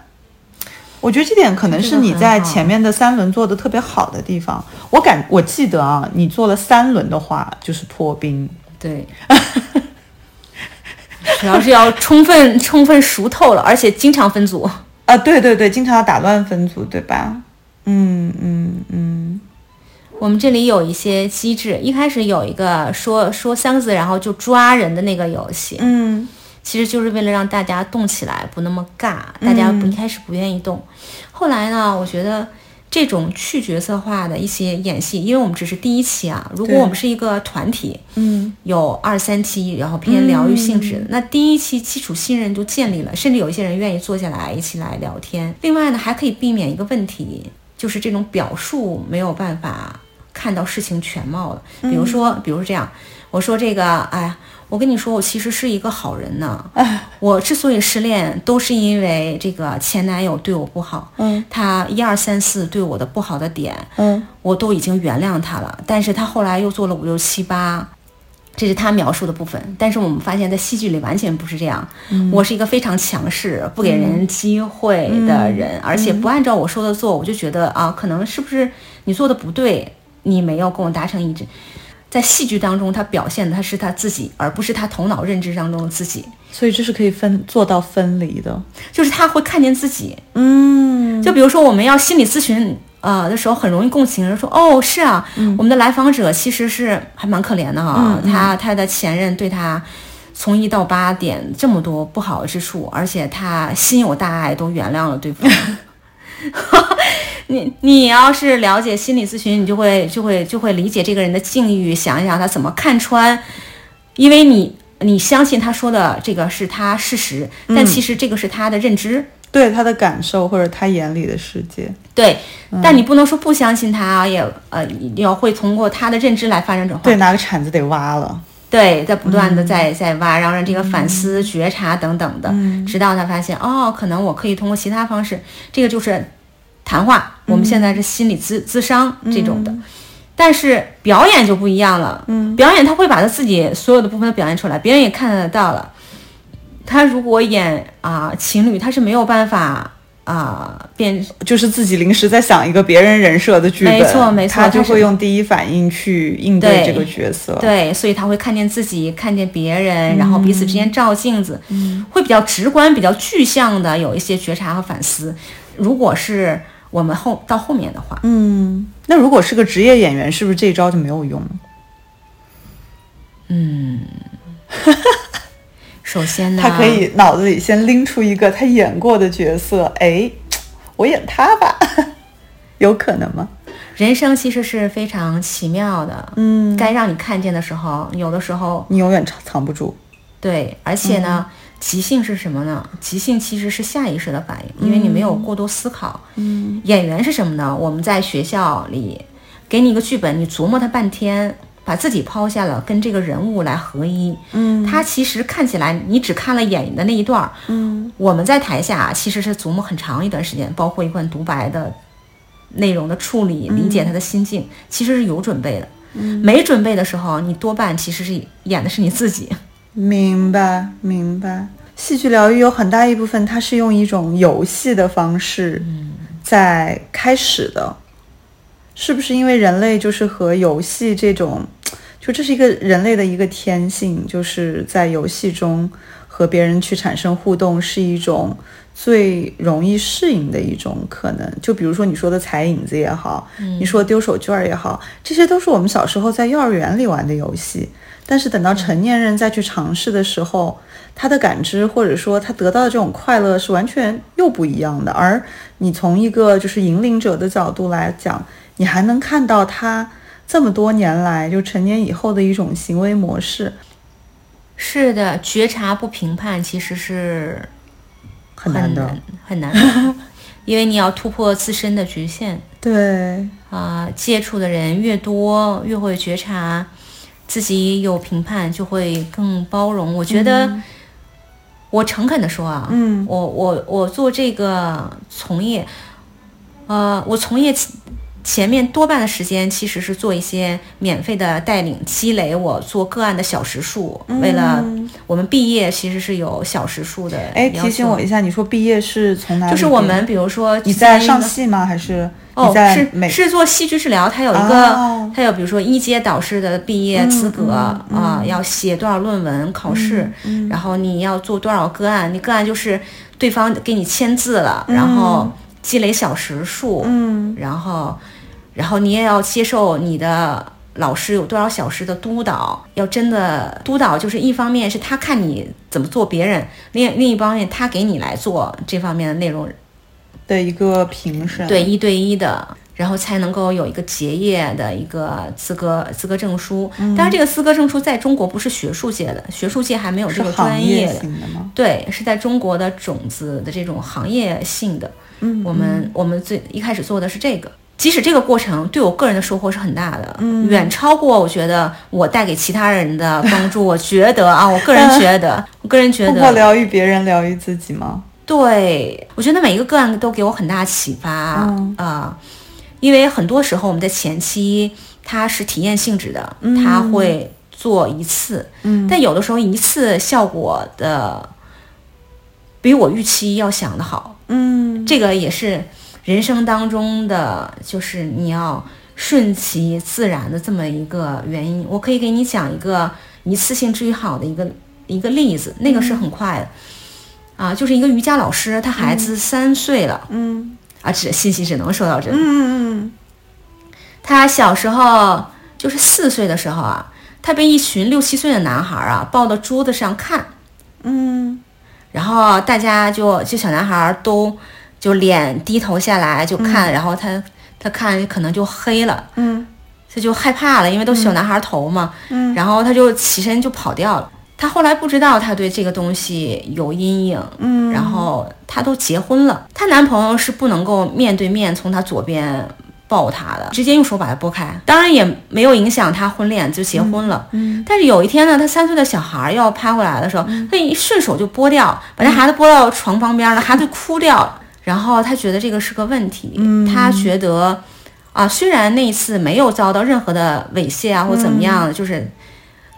C: 我觉得这点可能是你在前面的三轮做的特别好的地方。我感我记得啊，你做了三轮的话就是破冰。
B: 对，主要是要充分充分熟透了，而且经常分组。
C: 啊，对对对，经常要打乱分组，对吧？嗯嗯嗯，
B: 我们这里有一些机制，一开始有一个说说三个字，然后就抓人的那个游戏，
C: 嗯。
B: 其实就是为了让大家动起来，不那么尬。大家不一开始不愿意动，后来呢，我觉得这种去角色化的一些演戏，因为我们只是第一期啊，如果我们是一个团体，
C: 嗯。
B: 有二三期，然后偏疗愈性质的，那第一期基础信任就建立了，甚至有一些人愿意坐下来一起来聊天。另外呢，还可以避免一个问题，就是这种表述没有办法看到事情全貌了。比如说，比如说这样，我说这个，哎呀。我跟你说，我其实是一个好人呢。我之所以失恋，都是因为这个前男友对我不好。
C: 嗯，
B: 他一二三四对我的不好的点，
C: 嗯
B: 我都已经原谅他了。但是他后来又做了五六七八，这是他描述的部分。但是我们发现，在戏剧里完全不是这样。我是一个非常强势、不给人机会的人，而且不按照我说的做，我就觉得啊，可能是不是你做的不对，你没有跟我达成一致。在戏剧当中，他表现的他是他自己，而不是他头脑认知当中的自己，
C: 所以这是可以分做到分离的。
B: 就是他会看见自己。
C: 嗯，
B: 就比如说，我们要心理咨询呃的时候，很容易共情，人说哦是啊，我们的来访者其实是还蛮可怜的哈、他他的前任对他从一到八点这么多不好之处，而且他心有大爱，都原谅了对方。[laughs] [laughs] 你你要是了解心理咨询，你就会就会就会理解这个人的境遇，想一想他怎么看穿，因为你你相信他说的这个是他事实，但其实这个是他的认知。
C: 对他的感受或者他眼里的世界。
B: 对，但你不能说不相信他，也呃要会通过他的认知来发生转化。
C: 对，拿个铲子得挖了。
B: 对，在不断的在在挖，然后让这个反思、觉察等等的，直到他发现哦，可能我可以通过其他方式，这个就是谈话。我们现在是心理咨咨商这种的，但是表演就不一样了。嗯，表演他会把他自己所有的部分都表现出来，别人也看得到了。他如果演啊、情侣，他是没有办法啊、变
C: 就是自己临时在想一个别人人设的剧本，
B: 没错没错
C: 他就会用第一反应去应
B: 对
C: 这个角色。
B: 对，所以他会看见自己，看见别人，然后彼此之间照镜子，会比较直观、比较具象的有一些觉察和反思。如果是我们后到后面的话，
C: 嗯，那如果是个职业演员，是不是这一招就没有用？[laughs]
B: 首先呢，
C: 他可以脑子里先拎出一个他演过的角色，哎，我演他吧，[laughs] 有可能吗？
B: 人生其实是非常奇妙的，
C: 嗯，
B: 该让你看见的时候，有的时候
C: 你永远藏藏不住。
B: 对，而且呢，即兴是什么呢？即兴其实是下意识的反应，因为你没有过多思考。
C: 嗯，
B: 演员是什么呢？我们在学校里给你一个剧本，你琢磨它半天，把自己抛下了，跟这个人物来合一。
C: 嗯，
B: 他其实看起来你只看了演的那一段儿，
C: 嗯，
B: 我们在台下其实是琢磨很长一段时间，包括一段独白的内容的处理，理解他的心境，其实是有准备的。
C: 嗯，
B: 没准备的时候，你多半其实是演的是你自己。
C: 明白，明白。戏剧疗愈有很大一部分，它是用一种游戏的方式在开始的，是不是？因为人类就是和游戏这种，就这是一个人类的一个天性，就是在游戏中和别人去产生互动，是一种最容易适应的一种可能。就比如说你说的踩影子也好，你说丢手绢儿也好，这些都是我们小时候在幼儿园里玩的游戏。但是等到成年人再去尝试的时候，他的感知或者说他得到的这种快乐是完全又不一样的。而你从一个就是引领者的角度来讲，你还能看到他这么多年来就成年以后的一种行为模式。
B: 是的，觉察不评判其实是
C: 很难的，
B: 很难的，[laughs] 因为你要突破自身的局限。
C: 对
B: 啊、接触的人越多，越会觉察。自己有评判，就会更包容。我觉得，我诚恳的说啊，
C: 嗯
B: 我我我做这个从业，呃，我从业前面多半的时间其实是做一些免费的带领，积累我做个案的小时数。为了我们毕业，其实是有小时数的。
C: 哎，提醒我一下，你说毕业是从哪里？
B: 就是我们比如说
C: 你在上戏吗？还是
B: 哦，是是做戏剧治疗，它有一个，
C: 哦、
B: 它有比如说一阶导师的毕业资格、
C: 嗯嗯、
B: 啊，要写多少论文考试，
C: 嗯、
B: 然后你要做多少个案，你个案就是对方给你签字了，
C: 嗯、
B: 然后积累小时数，
C: 嗯，
B: 然后，然后你也要接受你的老师有多少小时的督导，要真的督导，就是一方面是他看你怎么做别人，另另一方面他给你来做这方面的内容。
C: 的一个评审，
B: 对一对一的，然后才能够有一个结业的一个资格资格证书。
C: 嗯、
B: 当然，这个资格证书在中国不是学术界的，学术界还没有这个专业
C: 的。的
B: 对，是在中国的种子的这种行业性的。
C: 嗯，
B: 我们我们最一开始做的是这个，即使这个过程对我个人的收获是很大的，
C: 嗯，
B: 远超过我觉得我带给其他人的帮助。我觉得啊，我个人觉得，[laughs] 我个人觉得，
C: 通过疗愈别人，疗愈自己吗？
B: 对，我觉得每一个个案都给我很大启发啊、
C: 嗯
B: 呃，因为很多时候我们在前期它是体验性质的，
C: 嗯
B: 它会做一次，
C: 嗯，
B: 但有的时候一次效果的比我预期要想的好，
C: 嗯，
B: 这个也是人生当中的，就是你要顺其自然的这么一个原因。我可以给你讲一个一次性治愈好的一个一个例子，那个是很快的。啊，就是一个瑜伽老师，他孩子三岁了，
C: 嗯，
B: 啊，只信息只能说到这里。
C: 嗯嗯
B: 他小时候就是四岁的时候啊，他被一群六七岁的男孩啊抱到桌子上看，
C: 嗯，
B: 然后大家就就小男孩都就脸低头下来就看，然后他他看可能就黑了，
C: 嗯，
B: 他就害怕了，因为都小男孩头嘛，
C: 嗯，
B: 然后他就起身就跑掉了。他后来不知道他对这个东西有阴影，
C: 嗯，
B: 然后他都结婚了，她男朋友是不能够面对面从她左边抱她的，直接用手把她拨开，当然也没有影响他婚恋就结婚了，
C: 嗯，
B: 但是有一天呢，他三岁的小孩要拍回来的时候，他一顺手就拨掉，把这孩子拨到床旁边了，孩子哭掉了，然后他觉得这个是个问题，他觉得啊，虽然那一次没有遭到任何的猥亵啊或怎么样，就是。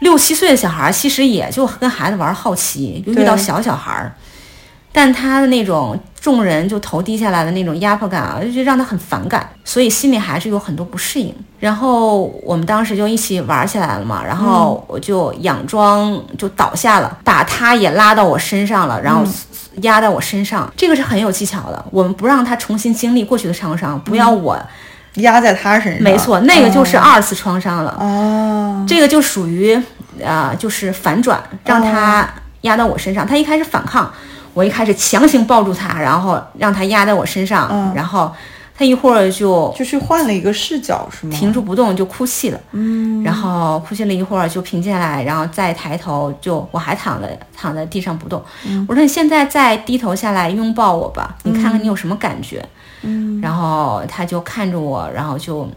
B: 六七岁的小孩其实也就跟孩子玩好奇，就遇到小小孩，但他的那种众人就头低下来的那种压迫感啊，就让他很反感，所以心里还是有很多不适应。然后我们当时就一起玩起来了嘛，然后我就佯装就倒下了，把他也拉到我身上了，然后压在我身上，这个是很有技巧的。我们不让他重新经历过去的创伤，不要我。
C: 压在他身上，
B: 没错，那个就是二次创伤了。
C: 哦，
B: 这个就属于啊、呃，就是反转，让他压到我身上。他一开始反抗，我一开始强行抱住他，然后让他压在我身上，
C: 嗯
B: 然后他一会儿就
C: 就是换了一个视角是吗？
B: 停住不动，就哭泣了。嗯，然后哭泣了一会儿就平静下来，然后再抬头就我还躺在躺在地上不动。我说你现在再低头下来拥抱我吧，你看看你有什么感觉。嗯，然后他就看着我，然后就。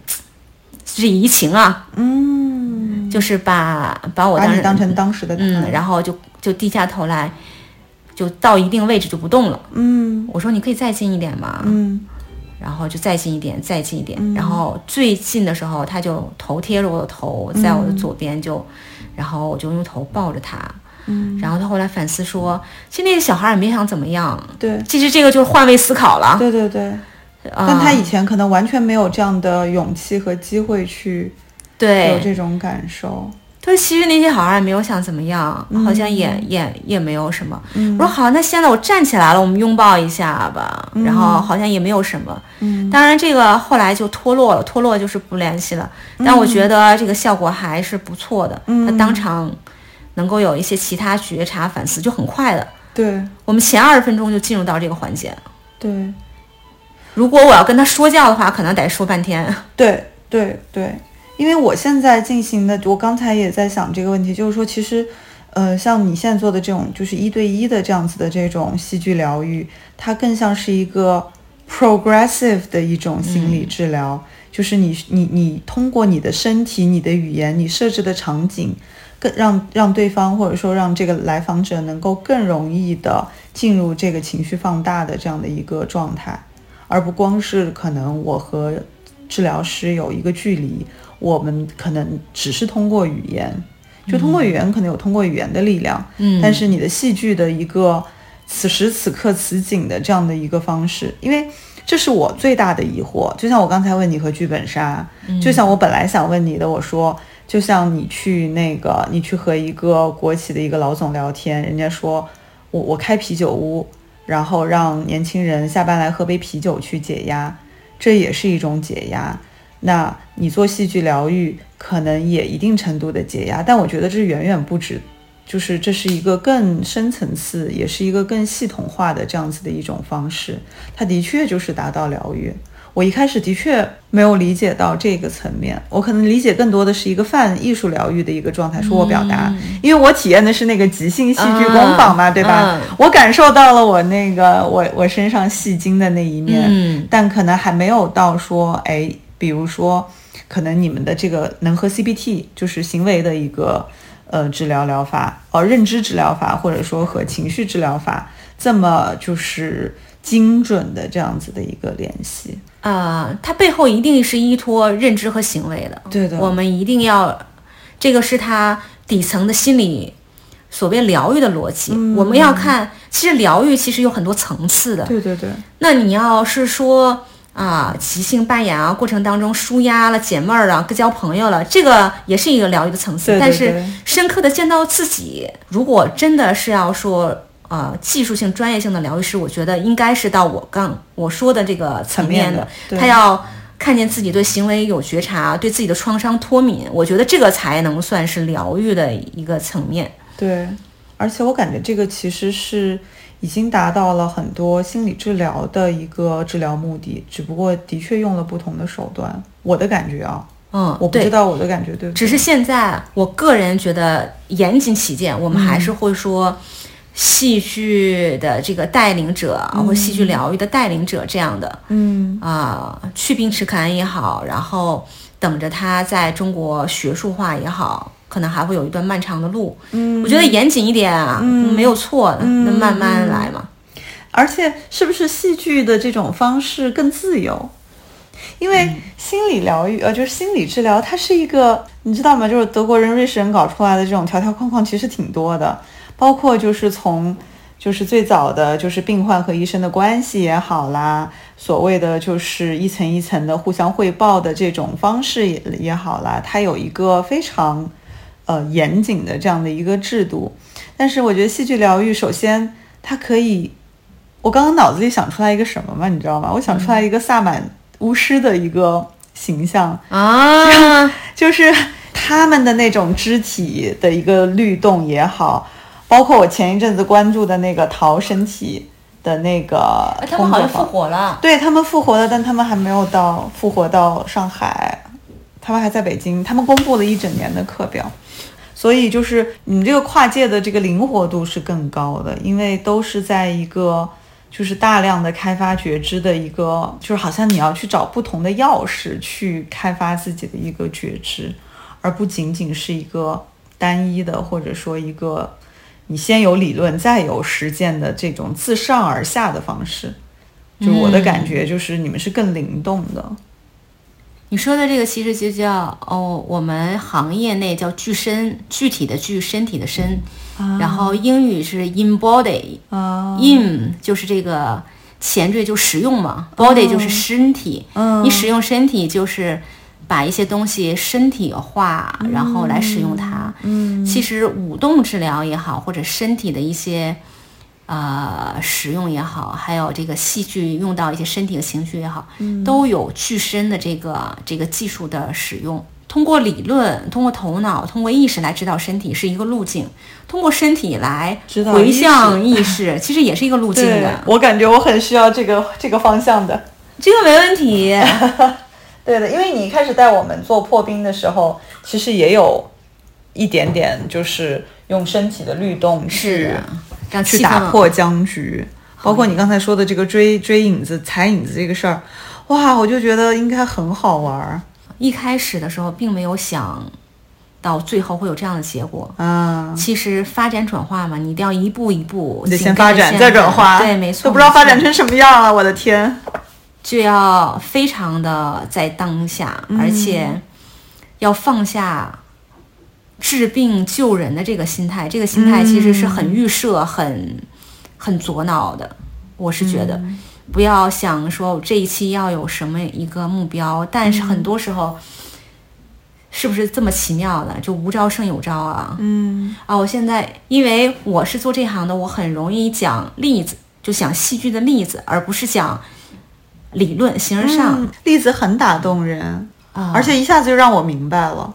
B: 是移情啊，
C: 嗯，
B: 就是把把我当
C: 把你当成当时的他，
B: 嗯，然后就就低下头来，就到一定位置就不动了。
C: 嗯
B: 我说你可以再近一点吗？
C: 嗯
B: 然后就再近一点，再近一点。然后最近的时候，他就头贴着我的头，在我的左边就，然后我就用头抱着他。
C: 嗯，
B: 然后他后来反思说，其实那个小孩也没想怎么样。
C: 对
B: 其实这个就是换位思考了。
C: 对对对，
B: 啊
C: 但他以前可能完全没有这样的勇气和机会去有
B: 对，
C: 这种感受。
B: 他说其实那些好像也没有想怎么样，好像也也也没有什么。我说好，那现在我站起来了，我们拥抱一下吧。然后好像也没有什么。
C: 嗯
B: 当然这个后来就脱落了，脱落就是不联系了。但我觉得这个效果还是不错的。他当场能够有一些其他觉察反思，就很快的。
C: 对
B: 我们前二十分钟就进入到这个环节。
C: 对
B: 如果我要跟他说教的话，可能得说半天。
C: 对对对，因为我现在进行的，我刚才也在想这个问题，就是说，其实，呃，像你现在做的这种，就是一对一的这样子的这种戏剧疗愈，它更像是一个 progressive 的一种心理治疗，就是你你你通过你的身体、你的语言、你设置的场景。更让让对方或者说让这个来访者能够更容易的进入这个情绪放大的这样的一个状态，而不光是可能我和治疗师有一个距离，我们可能只是通过语言，就通过语言可能有通过语言的力量，
B: 嗯
C: 但是你的戏剧的一个此时此刻此景的这样的一个方式，因为这是我最大的疑惑。就像我刚才问你和剧本杀，就像我本来想问你的，我说。就像你去那个，你去和一个国企的一个老总聊天，人家说我我开啤酒屋，然后让年轻人下班来喝杯啤酒去解压，这也是一种解压。那你做戏剧疗愈，可能也一定程度的解压，但我觉得这远远不止，就是这是一个更深层次，也是一个更系统化的这样子的一种方式。它的确就是达到疗愈。我一开始的确没有理解到这个层面，我可能理解更多的是一个泛艺术疗愈的一个状态，说我表达，因为我体验的是那个即兴戏剧工坊嘛，
B: 嗯
C: 对吧？
B: 嗯
C: 我感受到了我那个我我身上戏精的那一面，
B: 嗯
C: 但可能还没有到说，哎，比如说，可能你们的这个能和 CBT 就是行为的一个呃治疗疗法，哦认知治疗法，或者说和情绪治疗法这么就是精准的这样子的一个联系。
B: 啊、它背后一定是依托认知和行为的。
C: 对的
B: 我们一定要，这个是它底层的心理所谓疗愈的逻辑。我们要看，其实疗愈其实有很多层次的。
C: 对对对，
B: 那你要是说啊，即兴扮演啊，过程当中舒压了、解闷儿了、交朋友了，这个也是一个疗愈的层次。
C: 对对
B: 但是深刻的见到自己，如果真的是要说。呃，技术性、专业性的疗愈师，我觉得应该是到我刚我说的这个层面
C: 层面的
B: 他要看见自己对行为有觉察，对自己的创伤脱敏，我觉得这个才能算是疗愈的一个层面。
C: 对，而且我感觉这个其实是已经达到了很多心理治疗的一个治疗目的，只不过的确用了不同的手段。我的感觉啊，
B: 嗯，
C: 我不知道我的感觉对不对？
B: 只是现在，我个人觉得严谨起见，我们还是会说，戏剧的这个带领者，或戏剧疗愈的带领者这样的
C: 嗯
B: 啊、去病耻感也好，然后等着他在中国学术化也好，可能还会有一段漫长的路。
C: 嗯，
B: 我觉得严谨一点啊，没有错的，那慢慢来嘛。
C: 而且是不是戏剧的这种方式更自由？因为心理疗愈，呃，就是心理治疗，它是一个，你知道吗？就是德国人、瑞士人搞出来的这种条条框框，其实挺多的，包括就是从。就是最早的就是病患和医生的关系也好啦，所谓的就是一层一层的互相汇报的这种方式也也好啦，它有一个非常呃严谨的这样的一个制度。但是我觉得戏剧疗愈，首先它可以，我刚刚脑子里想出来一个什么嘛，你知道吗？我想出来一个萨满巫师的一个形象，
B: 啊，[laughs]
C: 就是他们的那种肢体的一个律动也好，包括我前一阵子关注的那个淘身体的那个
B: 哎他们好像复活了。
C: 对他们复活了，但他们还没有到复活到上海，他们还在北京。他们公布了一整年的课表，所以就是你这个跨界的这个灵活度是更高的，因为都是在一个就是大量的开发觉知的一个，就是好像你要去找不同的钥匙去开发自己的一个觉知，而不仅仅是一个单一的，或者说一个你先有理论再有实践的这种自上而下的方式。就我的感觉就是你们是更灵动的，
B: 你说的这个其实就叫哦，我们行业内叫具身，具体的具，身体的身，然后英语是 “in body”。
C: 啊
B: ，in 就是这个前缀就实用嘛，body 就是身体，
C: 嗯
B: 你使用身体就是把一些东西身体化，然后来使用它。
C: 嗯
B: 其实舞动治疗也好，或者身体的一些呃使用也好，还有这个戏剧用到一些身体的情绪也好，
C: 嗯
B: 都有具身的这个这个技术的使用。通过理论，通过头脑，通过意识来指导身体是一个路径；通过身体来回向意识，其实也是一个路径的。
C: 我感觉我很需要这个这个方向的。
B: 这个没问题。
C: 对的，因为你一开始带我们做破冰的时候，其实也有一点点就是用身体的律动去
B: 让
C: 去打破僵局。包括你刚才说的这个追追影子、踩影子这个事儿，哇，我就觉得应该很好玩儿
B: 一开始的时候并没有想到最后会有这样的结果。
C: 啊！
B: 其实发展转化嘛，你一定要一步一步，
C: 你得先发展再转化，
B: 对，没错，
C: 都不知道发展成什么样了，我的天！
B: 就要非常的在当下，
C: 嗯
B: 而且要放下治病救人的这个心态。这个心态其实是很预设、很很左脑的。我是觉得，
C: 嗯
B: 不要想说这一期要有什么一个目标，但是很多时候。是不是这么奇妙的？就无招胜有招啊！
C: 嗯
B: 啊，我现在因为我是做这行的，我很容易讲例子，就讲戏剧的例子，而不是讲理论形而上。
C: 嗯例子很打动人，
B: 啊，
C: 而且一下子就让我明白了。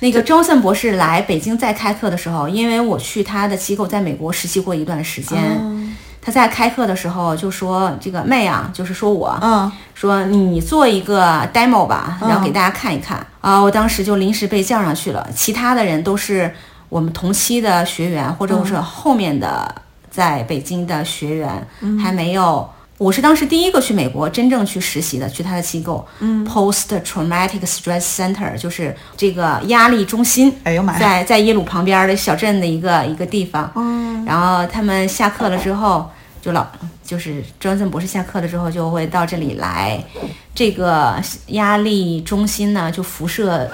B: 那个周森博士来北京再开课的时候，因为我去他的机构在美国实习过一段时间，
C: 嗯
B: 他在开课的时候就说：“这个妹啊，就是说我，
C: 嗯
B: 说你做一个 demo 吧，
C: 嗯
B: 然后给大家看一看、啊。”我当时就临时被叫上去了，其他的人都是我们同期的学员，或者是后面的在北京的学员，还没有。我是当时第一个去美国真正去实习的，去他的机构、嗯 p o s t Traumatic Stress Center，就是这个压力中心。
C: 哎呦妈呀！
B: 在在耶鲁旁边的小镇的一个一个地方。嗯，然后他们下课了之后，就老就是庄森博士下课了之后就会到这里来，这个压力中心呢就辐射。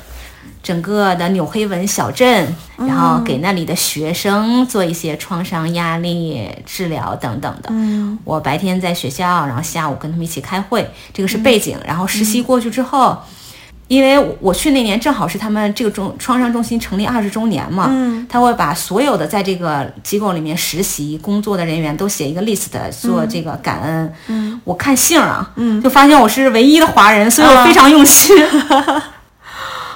B: 整个的纽黑文小镇，然后给那里的学生做一些创伤压力治疗等等的。
C: 嗯
B: 我白天在学校，然后下午跟他们一起开会，这个是背景。然后实习过去之后，因为我我去那年正好是他们这个中创伤中心成立二十周年嘛，
C: 嗯
B: 他会把所有的在这个机构里面实习工作的人员都写一个 list 做这个感恩。
C: 嗯
B: 我看姓啊，
C: 嗯
B: 就发现我是唯一的华人，所以我非常用心。[laughs] [laughs] [laughs]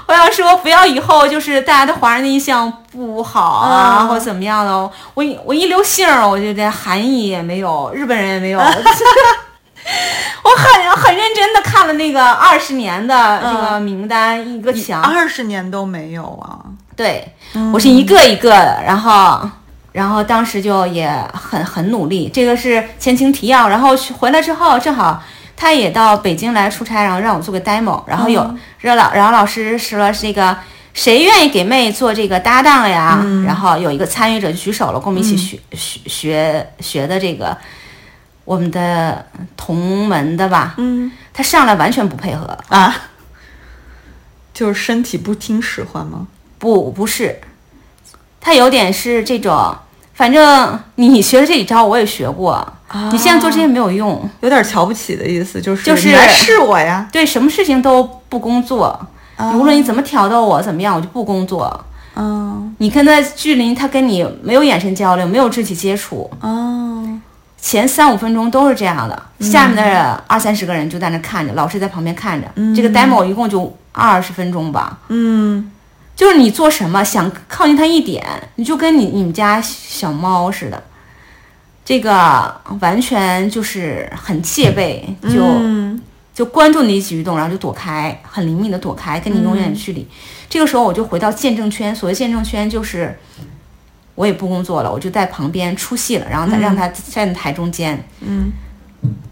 B: 我想说，不要以后就是大家对华人的印象不好啊，
C: 嗯
B: 或者怎么样的。我一我一留姓儿，我就连韩裔也没有，日本人也没有。[laughs] 我很很认真的看了那个二十年的这个名单，一个墙。
C: 二十年都没有啊！
B: 对，我是一个一个的，然后，然后当时就也很很努力。这个是前情提要，然后回来之后，正好他也到北京来出差，然后让我做个 demo，然后有热老，然后老师说了这个谁愿意给妹做这个搭档呀？然后有一个参与者就举手了，跟我们一起学、学学学的这个我们的同门的吧，
C: 嗯。
B: 他上来完全不配合，
C: 啊，就是身体不听使唤吗？
B: 不，不是，他有点是这种，反正你学的这几招我也学过，你现在做这些没有用，
C: 有点瞧不起的意思，就是
B: 就是
C: 你来试我呀。
B: 对，什么事情都不工作，无论你怎么挑逗我怎么样，我就不工作。
C: 嗯
B: 你跟他距离，他跟你没有眼神交流，没有肢体接触，
C: 哦
B: 前三五分钟都是这样的，下面的二三十个人就在那看着，老师在旁边看着。这个 demo 一共就二十分钟吧，
C: 嗯
B: 就是你做什么想靠近他一点，你就跟你你们家小猫似的，这个完全就是很戒备，就、
C: 嗯
B: 就关注你一举一动，然后就躲开，很灵敏的躲开，跟你永远距离。这个时候我就回到见证圈，所谓见证圈就是我也不工作了，我就在旁边出戏了，然后再让他站在台中间，
C: 嗯，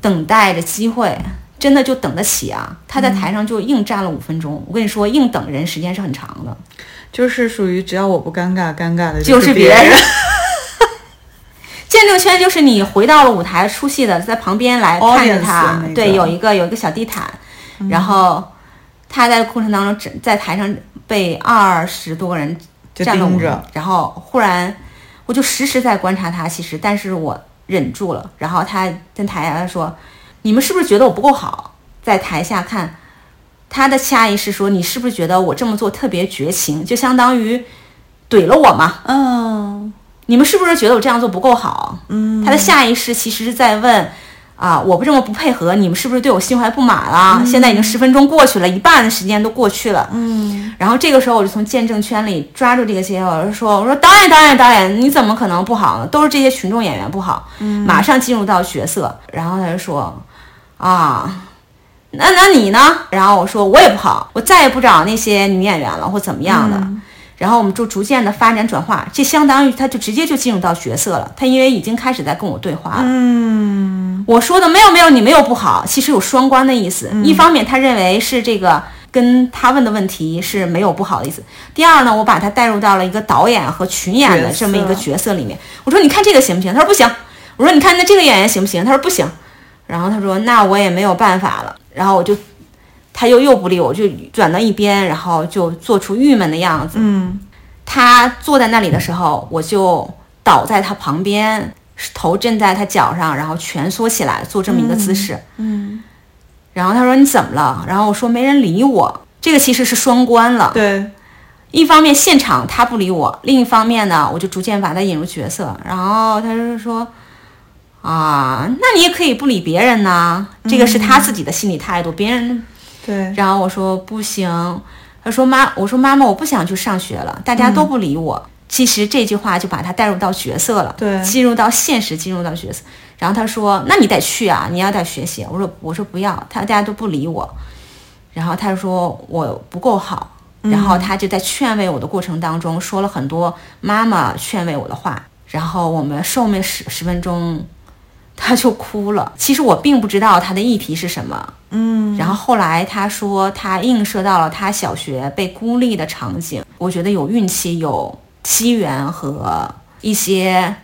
B: 等待着机会。真的就等得起啊！他在台上就硬站了五分钟。我跟你说，硬等人时间是很长的。
C: 就是属于只要我不尴尬，尴尬的
B: 就是
C: 别
B: 别人。[laughs] 见证圈就是你回到了舞台出戏的，在旁边来看着他
C: 那个
B: 对，有一个有一个小地毯，然后他在过程当中只在台上被二十多个人
C: 就
B: 站了
C: 着，
B: 然后忽然我就时时在观察他，其实但是我忍住了，然后他跟台下说：“你们是不是觉得我不够好？”在台下看。他的下意识说：“你是不是觉得我这么做特别绝情？就相当于怼了我嘛？
C: 嗯
B: 你们是不是觉得我这样做不够好？
C: 嗯，
B: 他的下意识其实是在问，啊，我不这么不配合，你们是不是对我心怀不满了？现在已经十分钟过去了，一半的时间都过去了。
C: 嗯
B: 然后这个时候我就从见证圈里抓住这个机会，我就说，我说导演导演导演，你怎么可能不好呢？都是这些群众演员不好，嗯马上进入到角色。然后他就说，啊。那那你呢？然后我说我也不好，我再也不找那些女演员了，或怎么样的。然后我们就逐渐的发展转化，这相当于他就直接就进入到角色了。他因为已经开始在跟我对话了。
C: 嗯
B: 我说的没有没有，你没有不好，其实有双关的意思。一方面他认为是这个跟他问的问题是没有不好的意思。第二呢，我把他带入到了一个导演和群演的这么一个角色里面。我说你看这个行不行？他说不行。我说你看那这个演员行不行？他说不行。然后他说那我也没有办法了。然后我就他又又不理我，我就转到一边，然后就做出郁闷的样子。
C: 嗯
B: 他坐在那里的时候，我就倒在他旁边，头枕在他脚上，然后蜷缩起来，做这么一个姿势。
C: 嗯，
B: 然后他说你怎么了？然后我说没人理我。这个其实是双关了，
C: 对，
B: 一方面现场他不理我，另一方面呢，我就逐渐把他引入角色。然后他就说。啊，那你也可以不理别人呐，这个是他自己的心理态度，别人
C: 对，
B: 然后我说不行，他说妈，我说妈妈，我不想去上学了，大家都不理我。其实这句话就把他带入到角色了，
C: 对
B: 进入到现实，进入到角色。然后他说，那你得去啊，你要得学习。我说我说不要，他大家都不理我。然后他说我不够好，然后他就在劝慰我的过程当中说了很多妈妈劝慰我的话。然后我们寿命十十分钟，他就哭了。其实我并不知道他的议题是什么，
C: 嗯。
B: 然后后来他说他映射到了他小学被孤立的场景，我觉得有运气、有机缘和一些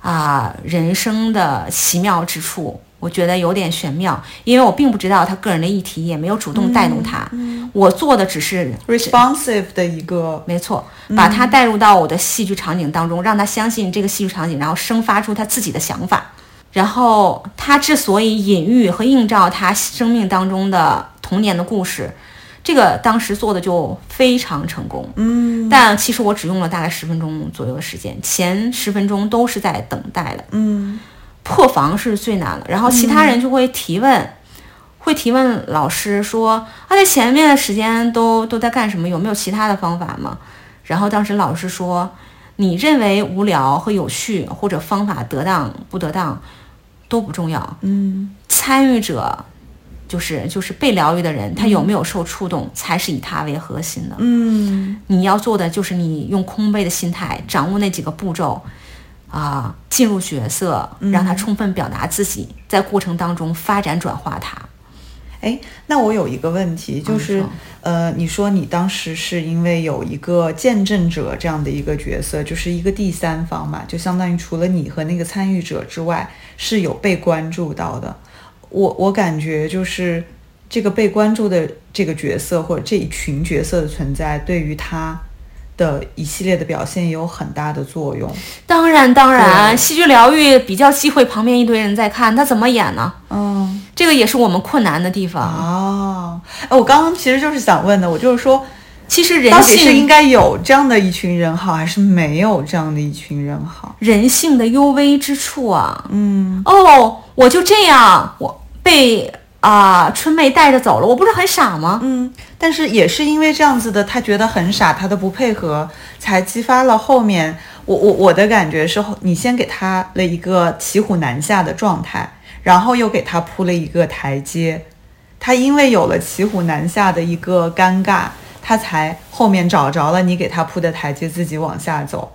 B: 啊人生的奇妙之处，我觉得有点玄妙，因为我并不知道他个人的议题，也没有主动带动他，我做的只是
C: responsive 的一个，
B: 没错，把他带入到我的戏剧场景当中，让他相信这个戏剧场景，然后生发出他自己的想法。然后他之所以隐喻和映照他生命当中的童年的故事，这个当时做的就非常成功。
C: 嗯
B: 但其实我只用了大概十分钟左右的时间，前十分钟都是在等待的。
C: 嗯
B: 破防是最难的，然后其他人就会提问，会提问老师说啊，在前面的时间都都在干什么？有没有其他的方法吗？然后当时老师说，你认为无聊和有趣或者方法得当不得当都不重要，
C: 嗯
B: 参与者就是就是被疗愈的人，他有没有受触动，才是以他为核心的。
C: 嗯
B: 你要做的就是你用空杯的心态，掌握那几个步骤，啊，进入角色，让他充分表达自己，在过程当中发展转化他。
C: 哎，那我有一个问题，就是，呃，你说你当时是因为有一个见证者这样的一个角色，就是一个第三方嘛，就相当于除了你和那个参与者之外，是有被关注到的。我我感觉就是这个被关注的这个角色或者这一群角色的存在，对于他的一系列的表现也有很大的作用。
B: 当然，当然，戏剧疗愈比较忌讳，旁边一堆人在看，他怎么演呢？
C: 嗯，
B: 这个也是我们困难的地方。
C: 哦，哎，我刚刚其实就是想问的，我就是说，
B: 其实人
C: 到底是应，该有这样的一群人好，还是没有这样的一群人好？
B: 人性的幽微之处啊。
C: 嗯
B: 哦，我就这样，我被啊、春妹带着走了，我不是很傻吗？
C: 嗯，但是也是因为这样子的，他觉得很傻，他的不配合，才激发了后面我我我的感觉是，你先给他了一个骑虎难下的状态，然后又给他铺了一个台阶，他因为有了骑虎难下的一个尴尬，他才后面找着了你给他铺的台阶，自己往下走。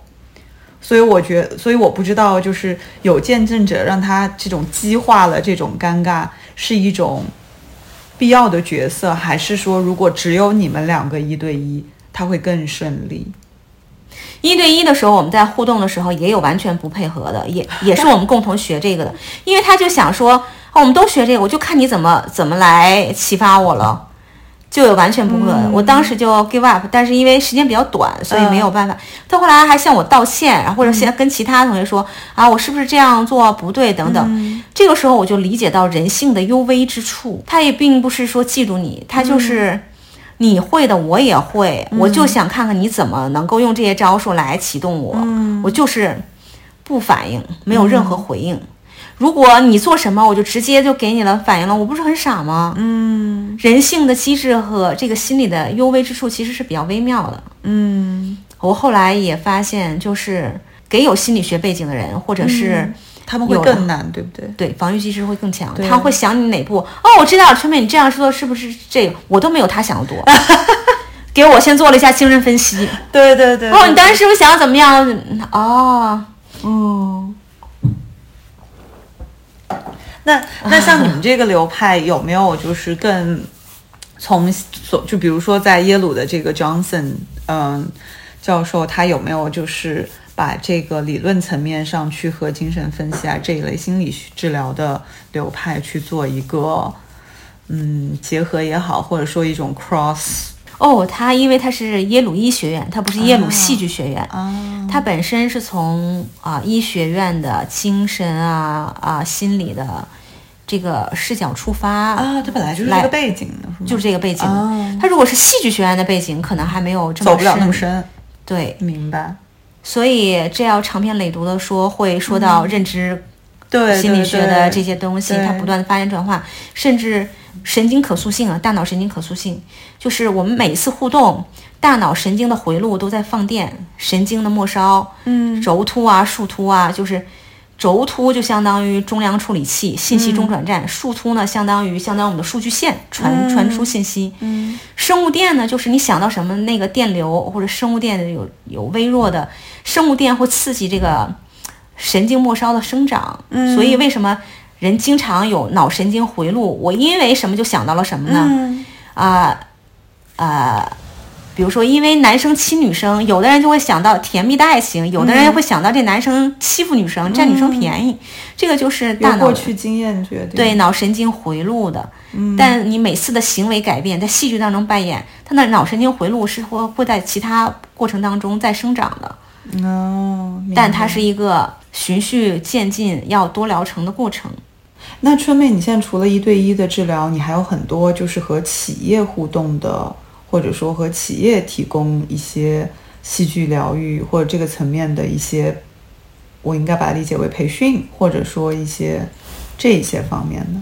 C: 所以我觉得，所以我不知道，就是有见证者让他这种激化了这种尴尬，是一种必要的角色，还是说如果只有你们两个一对一，他会更顺利？
B: 一对一的时候，我们在互动的时候也有完全不配合的，也也是我们共同学这个的，因为他就想说，哦，我们都学这个，我就看你怎么怎么来启发我了，就有完全不配合的。我当时就 give up，但是因为时间比较短，所以没有办法。他后来还向我道歉，然后或者先跟其他同学说啊，我是不是这样做不对等等。这个时候我就理解到人性的幽微之处，他也并不是说嫉妒你，他就是。你会的，我也会，我就想看看你怎么能够用这些招数来启动我。我就是不反应，没有任何回应。如果你做什么，我就直接就给你了反应了，我不是很傻吗？
C: 嗯
B: 人性的机制和这个心理的幽微之处其实是比较微妙的。
C: 嗯，
B: 我后来也发现，就是给有心理学背景的人，或者是、
C: 他们会更难，对不对？
B: 对防御机制会更强，他会想你哪步哦，我知道了，春妹你这样说是不是这个？我都没有他想的多。[laughs] 给我先做了一下精神分析。
C: 对对对
B: 哦，你当时是不是想要怎么样？哦，
C: 嗯。那那像你们这个流派有没有就是更从所就比如说在耶鲁的这个 Johnson 嗯教授，他有没有就是把这个理论层面上去和精神分析啊这一类心理治疗的流派去做一个嗯结合也好，或者说一种 cross
B: 哦，他因为他是耶鲁医学院，他不是耶鲁戏剧学院，
C: 啊。
B: 他本身是从啊、医学院的精神啊啊心理的这个视角出发
C: 啊，他本来就是这
B: 来
C: 个背景的，是吗？
B: 就是这个背景。
C: 哦
B: 他如果是戏剧学院的背景，可能还没有这么
C: 走不了那么深，
B: 对，
C: 明白？
B: 所以这要长篇累牍的说，会说到认知
C: 对
B: 心理学的这些东西，
C: 对。
B: 它不断的发展转化，甚至神经可塑性啊，大脑神经可塑性，就是我们每一次互动，大脑神经的回路都在放电，神经的末梢，
C: 嗯。
B: 轴突啊、树突啊，就是轴突就相当于中央处理器、信息中转站，树突呢相当于相当于我们的数据线传、传输信息，
C: 嗯。
B: 生物电呢，就是你想到什么，那个电流或者生物电有有微弱的生物电会刺激这个神经末梢的生长，
C: 嗯。
B: 所以为什么人经常有脑神经回路？我因为什么就想到了什么呢？
C: 嗯
B: 啊啊、比如说因为男生亲女生，有的人就会想到甜蜜的爱情，有的人会想到这男生欺负女生，占女生便宜，这个就是大脑
C: 过去经验决定。
B: 对脑神经回路的。但你每次的行为改变，在戏剧当中扮演，他的脑神经回路是会会在其他过程当中再生长的，
C: 哦，
B: 但它是一个循序渐进、要多疗程的过程。
C: 那春妹，你现在除了一对一的治疗，你还有很多就是和企业互动的，或者说和企业提供一些戏剧疗愈或者这个层面的一些，我应该把它理解为培训，或者说一些这一些方面的。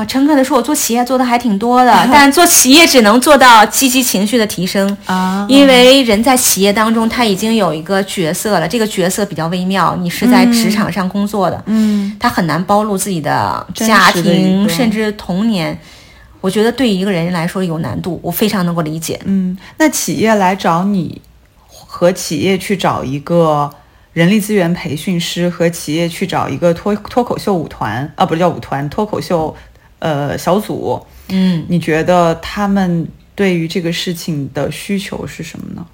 B: 啊，诚恳的说，我做企业做的还挺多的，[laughs] 但做企业只能做到积极情绪的提升。
C: 啊
B: 因为人在企业当中，他已经有一个角色了，这个角色比较微妙。你是在职场上工作的，
C: 嗯
B: 他很难暴露自己的家庭，甚至童年。我觉得对于一个人来说有难度，我非常能够理解。
C: 嗯，那企业来找你，和企业去找一个人力资源培训师，和企业去找一个脱脱口秀舞团啊，不是叫舞团，脱口秀呃小组，
B: 嗯，
C: 你觉得他们对于这个事情的需求是什么呢？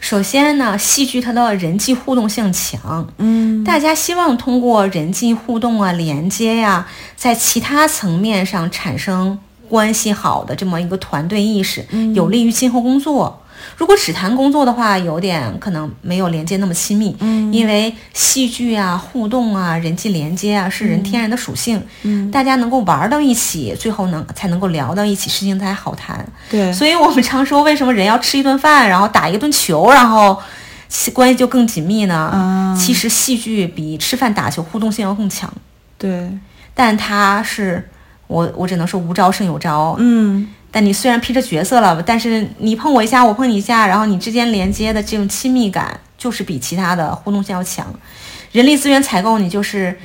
B: 首先呢，戏剧它的人际互动性强，
C: 嗯。
B: 大家希望通过人际互动啊、连接呀、在其他层面上产生关系好的这么一个团队意识，有利于今后工作。如果只谈工作的话，有点可能没有连接那么亲密，
C: 嗯。
B: 因为戏剧啊、互动啊、人际连接啊是人天然的属性，
C: 嗯，
B: 大家能够玩到一起，最后能才能够聊到一起，事情才好谈。
C: 对，
B: 所以我们常说，为什么人要吃一顿饭，然后打一顿球，然后其关系就更紧密呢？
C: 嗯
B: 其实戏剧比吃饭打球互动性要更强，
C: 对，
B: 但它是我我只能说无招胜有招。
C: 嗯
B: 但你虽然披着角色了，但是你碰我一下，我碰你一下，然后你之间连接的这种亲密感，就是比其他的互动性要强。人力资源采购，你就是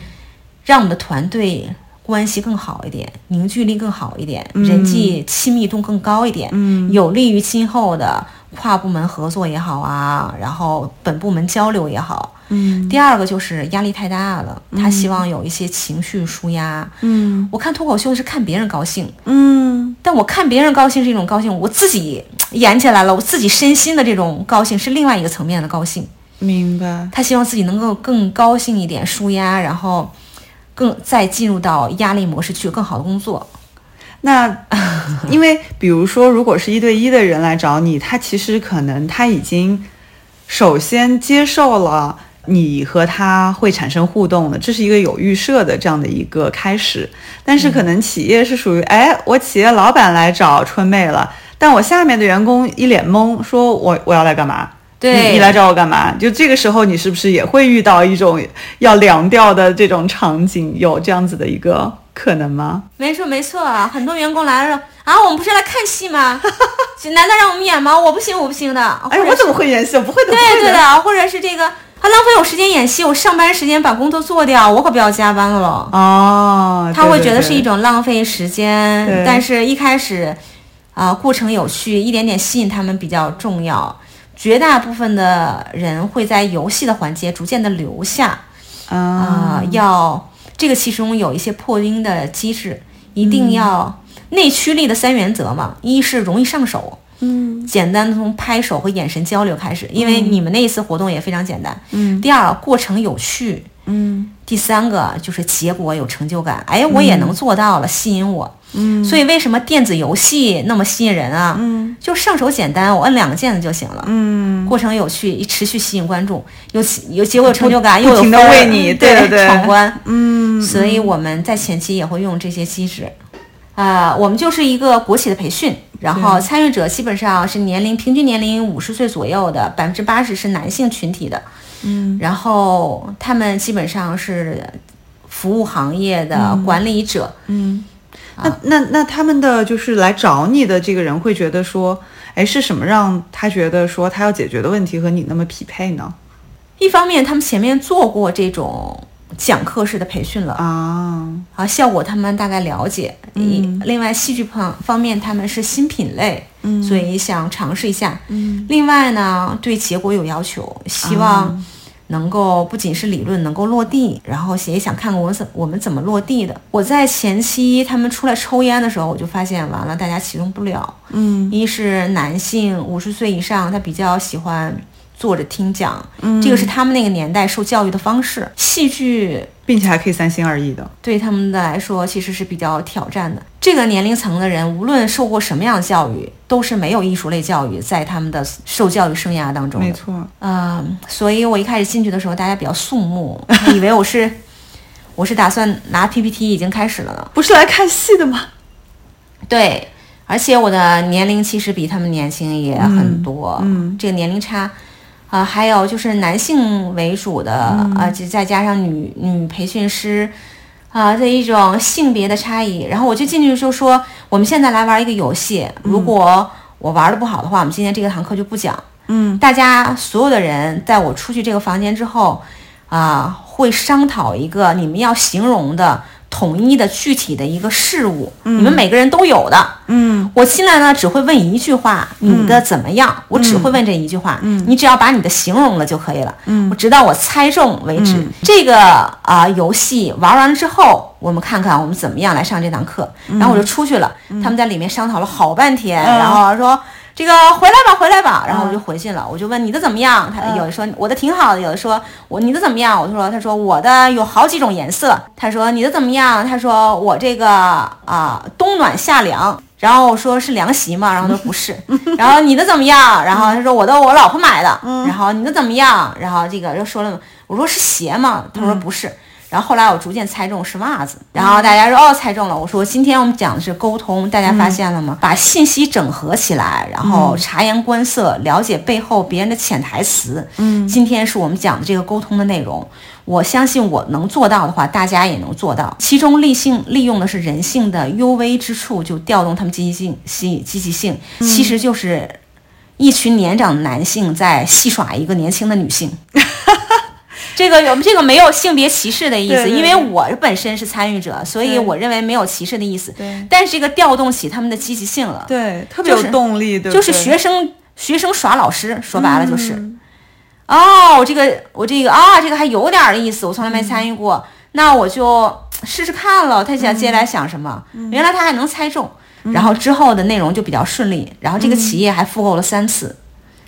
B: 让我们的团队关系更好一点，凝聚力更好一点，人际亲密度更高一点，
C: 嗯
B: 有利于今后的跨部门合作也好啊，然后本部门交流也好。
C: 嗯
B: 第二个就是压力太大了，他希望有一些情绪舒压。
C: 嗯
B: 我看脱口秀是看别人高兴，
C: 嗯
B: 但我看别人高兴是一种高兴，我自己演起来了，我自己身心的这种高兴是另外一个层面的高兴。
C: 明白。
B: 他希望自己能够更高兴一点，舒压，然后更再进入到压力模式去更好的工作。
C: 那因为比如说，如果是一对一的人来找你，他其实可能他已经首先接受了你和他会产生互动的，这是一个有预设的这样的一个开始。但是可能企业是属于，哎，我企业老板来找春妹了，但我下面的员工一脸懵，说我我要来干嘛？
B: 对
C: 你你来找我干嘛？就这个时候，你是不是也会遇到一种要凉掉的这种场景？有这样子的一个可能吗？
B: 没错没错啊，很多员工来了啊，我们不是来看戏吗？[laughs] 难道让我们演吗？我不行我不行的。
C: 哎，我怎么会演戏？我不会的，不
B: 对。对的，或者是这个，他浪费我时间演戏，我上班时间把工作做掉，我可不要加班了。
C: 哦，
B: 他会觉得是一种浪费时间，但是一开始，啊、过程有趣，一点点吸引他们比较重要。绝大部分的人会在游戏的环节逐渐的留下，
C: 啊
B: 啊、要这个其中有一些破冰的机制，一
C: 嗯
B: 定要内驱力的三原则嘛，一是容易上手，
C: 嗯。
B: 简单的从拍手和眼神交流开始，因为你们那一次活动也非常简单。
C: 嗯。
B: 第二，过程有趣，
C: 嗯。
B: 第三个就是结果有成就感，哎，我也能做到了，吸引我。
C: 嗯。
B: 所以为什么电子游戏那么吸引人啊？
C: 嗯。
B: 就上手简单，我摁两个键子就行了。
C: 嗯，
B: 过程有趣，持续吸引观众，有有结果有成就感，又有分儿
C: 停地为你对
B: 对
C: 对对。
B: 闯关。
C: 嗯。
B: 所以我们在前期也会用这些机制。啊、我们就是一个国企的培训，然后参与者基本上是年龄平均年龄五十岁左右的，百分之八十是男性群体的，
C: 嗯，
B: 然后他们基本上是服务行业的管理者，
C: 嗯，那那那他们的就是来找你的这个人会觉得说，哎，是什么让他觉得说他要解决的问题和你那么匹配呢？
B: 一方面他们前面做过这种讲课式的培训了，
C: 啊，
B: 啊，效果他们大概了解。一、
C: 嗯
B: 另外戏剧方方面他们是新品类，
C: 嗯
B: 所以想尝试一下。
C: 嗯
B: 另外呢，对结果有要求，希望能够不仅是理论能够落地，然后也想看看我们怎我们怎么落地的。我在前期他们出来抽烟的时候，我就发现完了，大家启动不了。
C: 嗯
B: 一是男性五十岁以上，他比较喜欢坐着听讲，
C: 嗯
B: 这个是他们那个年代受教育的方式。戏剧
C: 并且还可以三心二意的。
B: 对他们的来说其实是比较挑战的。这个年龄层的人，无论受过什么样的教育，都是没有艺术类教育在他们的受教育生涯当中。
C: 没错，
B: 嗯，所以我一开始进去的时候，大家比较肃穆，以为我是我是打算拿 PPT 已经开始了呢。
C: 不是来看戏的吗？
B: 对，而且我的年龄其实比他们年轻也很多，
C: 嗯
B: 这个年龄差。啊、还有就是男性为主的，啊，就再加上女女培训师，啊的一种性别的差异。然后我就进去就说，我们现在来玩一个游戏，如果我玩的不好的话，我们今天这个堂课就不讲。
C: 嗯
B: 大家所有的人在我出去这个房间之后，啊，会商讨一个你们要形容的统一的具体的一个事物，你们每个人都有的。
C: 嗯。
B: 我进来呢，只会问一句话，你的怎么样？我只会问这一句话，你只要把你的形容了就可以了，
C: 嗯。
B: 我直到我猜中为止。这个啊、游戏玩完了之后，我们看看我们怎么样来上这堂课。然后我就出去了，他们在里面商讨了好半天，然后说。这个回来吧，回来吧，然后我就回去了。我就问你的怎么样？他有的说我的挺好的，有的说我你的怎么样？我就说他说我的有好几种颜色。他说你的怎么样？他说我这个啊、冬暖夏凉。然后我说是凉席吗？然后他说不是。然后你的怎么样？然后他说我的我老婆买的。然后你的怎么样？然后这个又说了，我说是鞋吗？他说不是。然后后来我逐渐猜中是袜子，然后大家说哦猜中了。我说今天我们讲的是沟通，大家发现了吗？把信息整合起来，然后察言观色，了解背后别人的潜台词。嗯，今天是我们讲的这个沟通的内容。我相信我能做到的话，大家也能做到。其中利性利用的是人性的幽微之处，就调动他们积极性、吸积极性，其实就是一群年长的男性在戏耍一个年轻的女性。这个有这个没有性别歧视的意思，因为我本身是参与者，所以我认为没有歧视的意思。
C: 对，
B: 但是这个调动起他们的积极性了，
C: 对，特别有动力，对，
B: 就是学生学生耍老师，说白了就是，哦，我这个我这个啊，这个还有点意思，我从来没参与过，那我就试试看了。他想接下来想什么？原来他还能猜中，然后之后的内容就比较顺利，然后这个企业还复购了三次。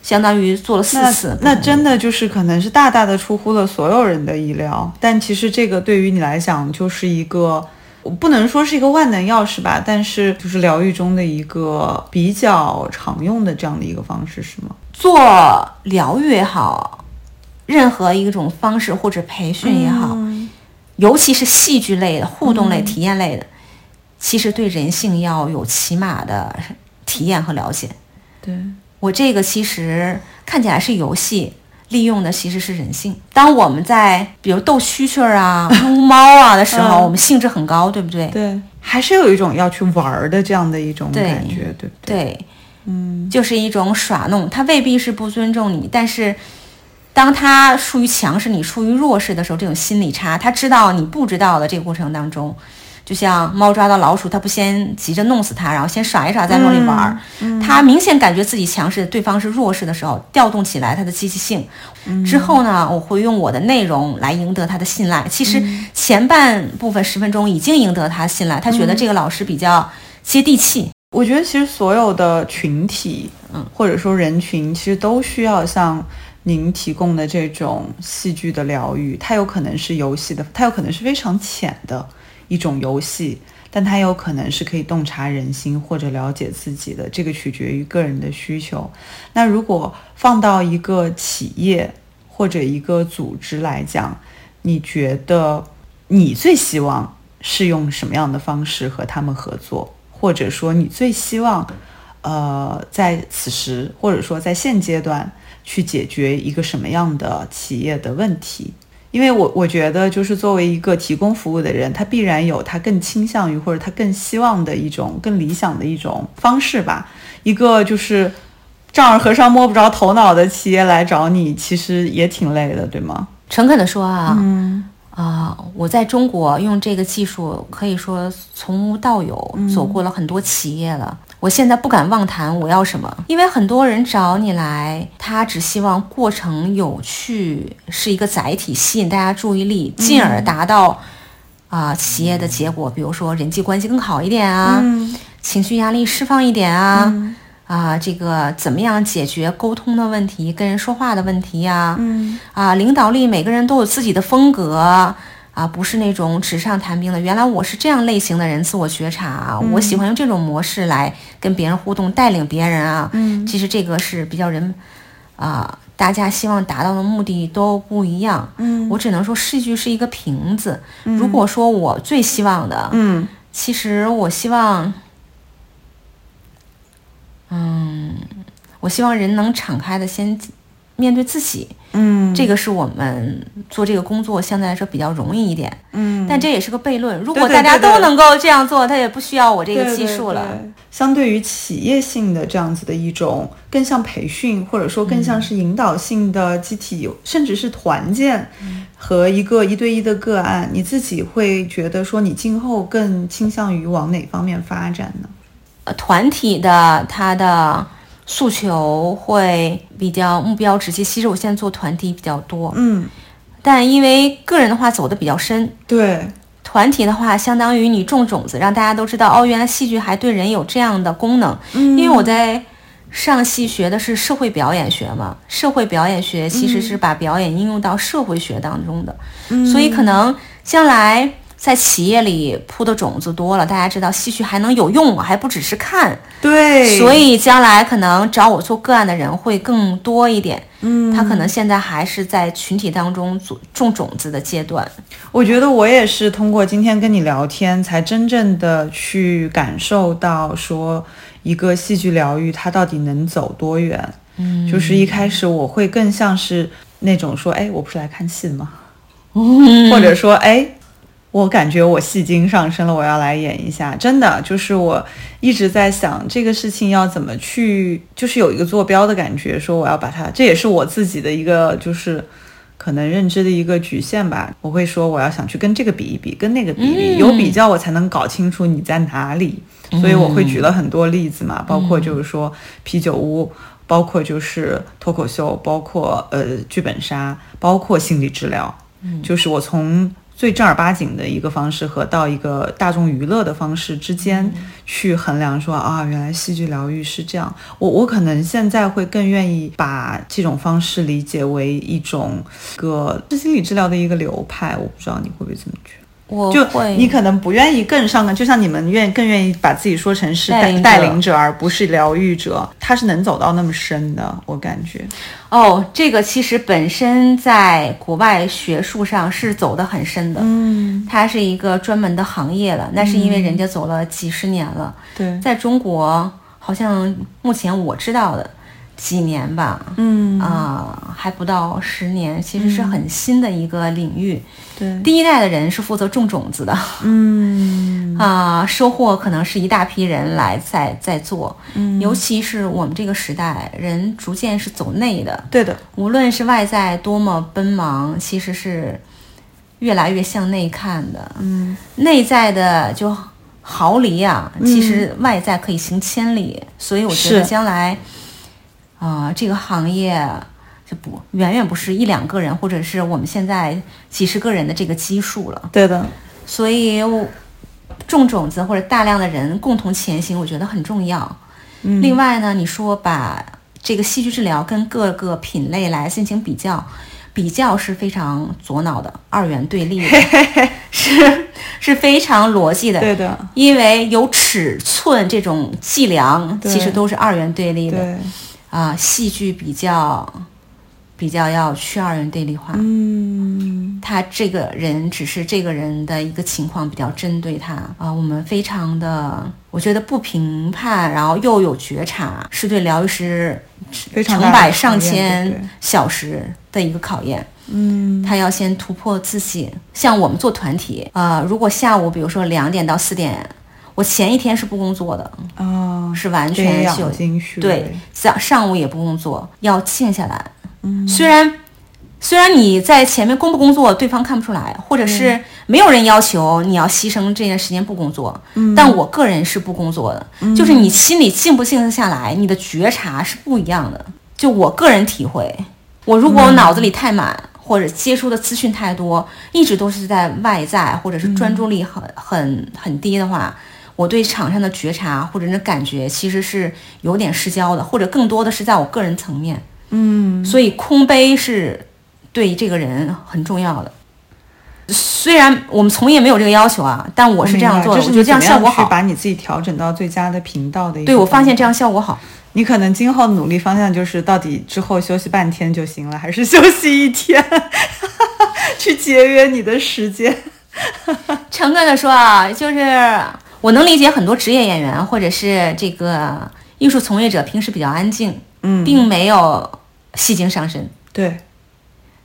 B: 相当于做了四次，
C: 那真的就是可能是大大的出乎了所有人的意料。但其实这个对于你来讲就是一个，我不能说是一个万能钥匙吧，但是就是疗愈中的一个比较常用的这样的一个方式，是吗？
B: 做疗愈也好，任何一种方式或者培训也好，尤其是戏剧类的、互动类、体验类的，其实对人性要有起码的体验和了解。
C: 对。
B: 我这个其实看起来是游戏，利用的其实是人性。当我们在比如逗蛐蛐儿啊、[laughs] 撸猫啊的时候，我们兴致很高，对不对？
C: 对，还是有一种要去玩的这样的一种感觉，对不
B: 对？对，嗯，就是一种耍弄。他未必是不尊重你，但是当他处于强势，你处于弱势的时候，这种心理差，他知道你不知道的这个过程当中。就像猫抓到老鼠，它不先急着弄死它，然后先耍一耍，再往里玩儿。它明显感觉自己强势，对方是弱势的时候，调动起来它的积极性。之后呢，我会用我的内容来赢得他的信赖。其实前半部分十分钟已经赢得他信赖，他觉得这个老师比较接地气。
C: 我觉得其实所有的群体，嗯，或者说人群，其实都需要像您提供的这种戏剧的疗愈。它有可能是游戏的，它有可能是非常浅的。一种游戏，但它有可能是可以洞察人心或者了解自己的，这个取决于个人的需求。那如果放到一个企业或者一个组织来讲，你觉得你最希望是用什么样的方式和他们合作，或者说你最希望，呃，在此时或者说在现阶段去解决一个什么样的企业的问题？因为我我觉得，就是作为一个提供服务的人，他必然有他更倾向于或者他更希望的一种更理想的一种方式吧。一个就是丈二和尚摸不着头脑的企业来找你，其实也挺累的，对吗？
B: 诚恳的说啊，嗯啊，我在中国用这个技术，可以说从无到有，走过了很多企业了。我现在不敢妄谈我要什么，因为很多人找你来，他只希望过程有趣，是一个载体，吸引大家注意力，进而达到啊企业的结果，比如说人际关系更好一点啊，情绪压力释放一点啊，啊这个怎么样解决沟通的问题，跟人说话的问题呀，啊领导力，每个人都有自己的风格。啊，不是那种纸上谈兵的。原来我是这样类型的人，自我觉察啊，我喜欢用这种模式来跟别人互动，带领别人啊。嗯，其实这个是比较人，啊，大家希望达到的目的都不一样。嗯，我只能说戏剧是一个瓶子。如果说我最希望的，嗯，其实我希望，嗯，我希望人能敞开的先面对自己。嗯，这个是我们做这个工作相对来说比较容易一点。嗯，但这也是个悖论。如果大家都能够这样做，他也不需要我这个技术了。
C: 相对于企业性的这样子的一种，更像培训，或者说更像是引导性的集体，甚至是团建和一个一对一的个案，你自己会觉得说，你今后更倾向于往哪方面发展呢？
B: 呃，团体的它的。诉求会比较目标直接，其实我现在做团体比较多，嗯，但因为个人的话走的比较深，
C: 对，
B: 团体的话相当于你种种子，让大家都知道哦，原来戏剧还对人有这样的功能。嗯，因为我在上戏学的是社会表演学嘛，社会表演学其实是把表演应用到社会学当中的，所以可能将来。在企业里铺的种子多了，大家知道戏剧还能有用，还不只是看。
C: 对，
B: 所以将来可能找我做个案的人会更多一点。嗯，他可能现在还是在群体当中种种种子的阶段。
C: 我觉得我也是通过今天跟你聊天，才真正的去感受到说一个戏剧疗愈它到底能走多远。嗯，就是一开始我会更像是那种说，哎，我不是来看戏的吗？[laughs] 或者说，哎。我感觉我戏精上身了，我要来演一下。真的，就是我一直在想这个事情要怎么去，就是有一个坐标的感觉，说我要把它，这也是我自己的一个，就是可能认知的一个局限吧。我会说我要想去跟这个比一比，跟那个比一比，有比较我才能搞清楚你在哪里。所以我会举了很多例子嘛，包括就是说啤酒屋，包括就是脱口秀，包括呃剧本杀，包括心理治疗，就是我从。最正儿八经的一个方式和到一个大众娱乐的方式之间去衡量，说啊，原来戏剧疗愈是这样。我我可能现在会更愿意把这种方式理解为一种个心理治疗的一个流派。我不知道你会不会这么觉得？
B: 我
C: 就你可能不愿意更上更，就像你们愿更愿意把自己说成是带带领者，而不是疗愈者。他是能走到那么深的，我感觉。
B: 哦，这个其实本身在国外学术上是走得很深的，嗯，它是一个专门的行业了。那是因为人家走了几十年了。
C: 对，
B: 在中国好像目前我知道的。几年吧，
C: 嗯
B: 啊，还不到十年，其实是很新的一个领域。
C: 对，
B: 第一代的人是负责种种子的，
C: 嗯 [laughs]
B: 啊，收获可能是一大批人来在在做。嗯，尤其是我们这个时代，人逐渐是走内的。
C: 对的，
B: 无论是外在多么奔忙，其实是越来越向内看的。
C: 嗯，
B: 内在的就毫厘啊，其实外在可以行千里。所以我觉得将来。啊，这个行业就不远远不是一两个人，或者是我们现在几十个人的这个基数了。
C: 对的，
B: 所以种种子或者大量的人共同前行，我觉得很重要。
C: 嗯，
B: 另外呢，你说把这个戏剧治疗跟各个品类来进行比较，比较是非常左脑的，二元对立的，[laughs] 是是非常逻辑的。
C: 对的，
B: 因为有尺寸这种计量，其实都是二元对立的。
C: 对。
B: 啊，戏剧比较比较要去二元对立化。
C: 嗯，
B: 他这个人只是这个人的一个情况比较针对他啊。我们非常的，我觉得不评判，然后又有觉察，是对疗愈师成百上千小时的一个考验。
C: 嗯，
B: 他要先突破自己。像我们做团体啊，如果下午比如说两点到四点。我前一天是不工作的，
C: 哦，
B: 是完全休对，上上午也不工作，要静下来。
C: 嗯，
B: 虽然虽然你在前面工不工作，对方看不出来，或者是没有人要求你要牺牲这段时间不工作，
C: 嗯，
B: 但我个人是不工作的，就是你心里静不静得下来，你的觉察是不一样的。就我个人体会，我如果脑子里太满，或者接触的资讯太多，一直都是在外在，或者是专注力很很很低的话。我对场上的觉察或者那感觉其实是有点失焦的，或者更多的是在我个人层面。
C: 嗯，
B: 所以空杯是对这个人很重要的。虽然我们从业没有这个要求啊，但我是这样做的，
C: 我
B: 觉得这样效果好。
C: 把你自己调整到最佳的频道的。
B: 对，我发现这样效果好。
C: 你可能今后努力方向就是到底之后休息半天就行了，还是休息一天，[laughs] 去节约你的时间。
B: 诚恳的说啊，就是。我能理解很多职业演员或者是这个艺术从业者平时比较安静，
C: 嗯，
B: 并没有戏精上身。
C: 对，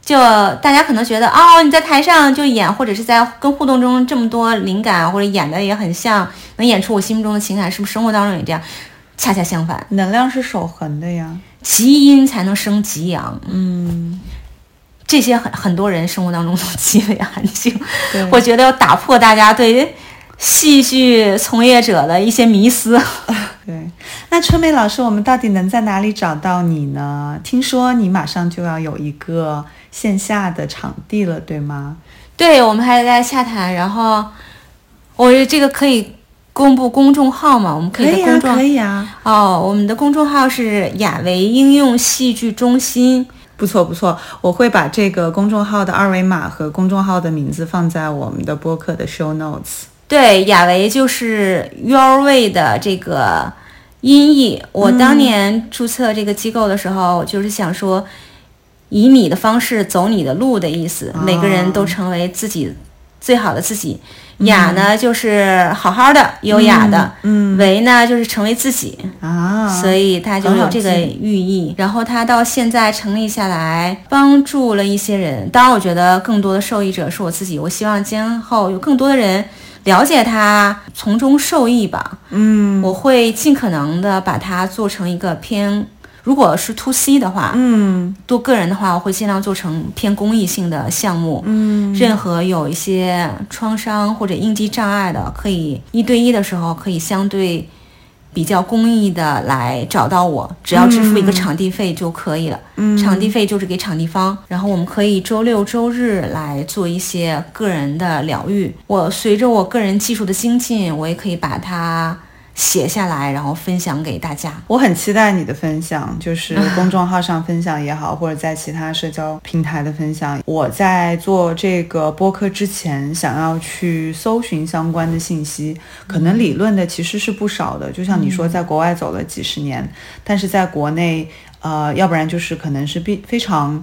B: 就大家可能觉得哦，你在台上就演，或者是在跟互动中这么多灵感，或者演的也很像，能演出我心目中的情感，是不是生活当中也这样？恰恰相反，
C: 能量是守恒的呀，
B: 极阴才能生极阳。
C: 嗯，
B: 这些很很多人生活当中都极为安静。我觉得要打破大家对。戏剧从业者的一些迷思。[laughs]
C: 对，那春梅老师，我们到底能在哪里找到你呢？听说你马上就要有一个线下的场地了，对吗？
B: 对，我们还在洽谈。然后，我这个可以公布公众号吗？我们可以
C: 可以啊。
B: 哦，我们的公众号是雅维应用戏剧中心。
C: 不错不错，我会把这个公众号的二维码和公众号的名字放在我们的播客的 show notes。
B: 对，雅维就是 Your Way 的这个音译。我当年注册这个机构的时候，就是想说，以你的方式走你的路的意思，每个人都成为自己最好的自己。雅呢，就是好好的、优雅的；
C: 嗯
B: 维呢，就是成为自己。
C: 啊，
B: 所以它就有这个寓意。然后它到现在成立下来，帮助了一些人。当然，我觉得更多的受益者是我自己。我希望今后有更多的人了解它，从中受益吧。
C: 嗯
B: 我会尽可能的把它做成一个偏，如果是 to C 的话，
C: 嗯
B: 做个人的话，我会尽量做成偏公益性的项目。
C: 嗯
B: 任何有一些创伤或者应激障碍的，可以一对一的时候，可以相对比较公益的来找到我，只要支付一个场地费就可以了。
C: 嗯
B: 场地费就是给场地方，然后我们可以周六周日来做一些个人的疗愈。我随着我个人技术的精进，我也可以把它写下来，然后分享给大家。
C: 我很期待你的分享，就是 [laughs] 公众号上分享也好，或者在其他社交平台的分享。我在做这个播客之前，想要去搜寻相关的信息，可能理论的其实是不少的。就像你说，在国外走了几十年，但是在国内，呃，要不然就是可能是必非常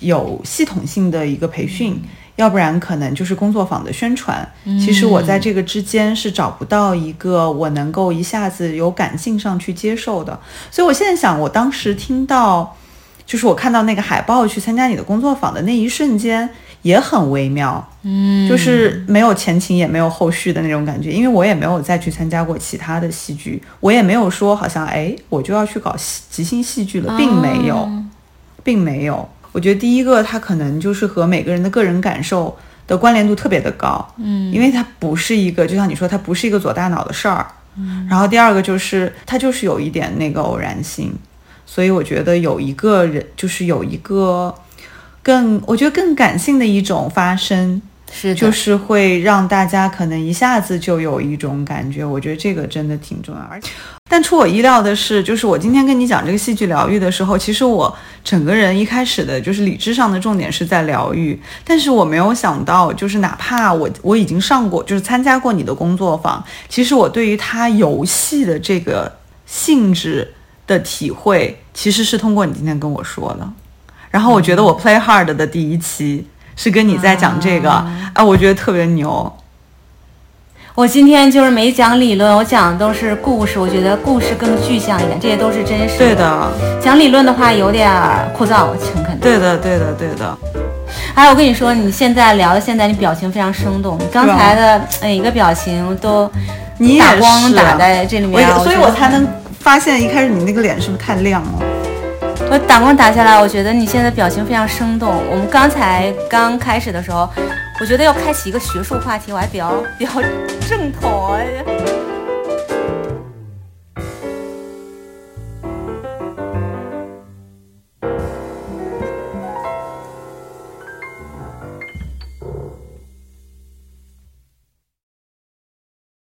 C: 有系统性的一个培训。要不然可能就是工作坊的宣传。其实我在这个之间是找不到一个我能够一下子有感性上去接受的。所以我现在想，我当时听到，就是我看到那个海报去参加你的工作坊的那一瞬间，也很微妙。
B: 嗯，
C: 就是没有前情也没有后续的那种感觉，因为我也没有再去参加过其他的戏剧，我也没有说好像哎我就要去搞戏即兴戏剧了，并没有，
B: 哦
C: 并没有。我觉得第一个它可能就是和每个人的个人感受的关联度特别的高，
B: 嗯，
C: 因为它不是一个就像你说它不是一个左大脑的事儿，嗯。然后第二个就是它就是有一点那个偶然性，所以我觉得有一个人就是有一个更我觉得更感性的一种发生，
B: 是，
C: 就是会让大家可能一下子就有一种感觉，我觉得这个真的挺重要。而且，但出我意料的是，就是我今天跟你讲这个戏剧疗愈的时候，其实我整个人一开始的就是理智上的重点是在疗愈，但是我没有想到，就是哪怕我我已经上过，就是参加过你的工作坊，其实我对于它游戏的这个性质的体会，其实是通过你今天跟我说的。然后我觉得我 Play Hard 的第一期是跟你在讲这个，
B: 啊
C: 啊，我觉得特别牛。
B: 我今天就是没讲理论，我讲的都是故事。我觉得故事更具象一点，这些都是真实
C: 对的，
B: 讲理论的话有点儿枯燥，诚恳。
C: 对的，对的，对的。
B: 还哎，我跟你说，你现在聊的现在，你表情非常生动，你刚才的每一个表情都
C: 你也
B: 打光打在这里
C: 我
B: 面，
C: 所以我才能发现一开始你那个脸是不是太亮了？
B: 我打光打下来，我觉得你现在表情非常生动。我们刚才刚开始的时候，我觉得要开启一个学术话题，我还比较比较正统。哎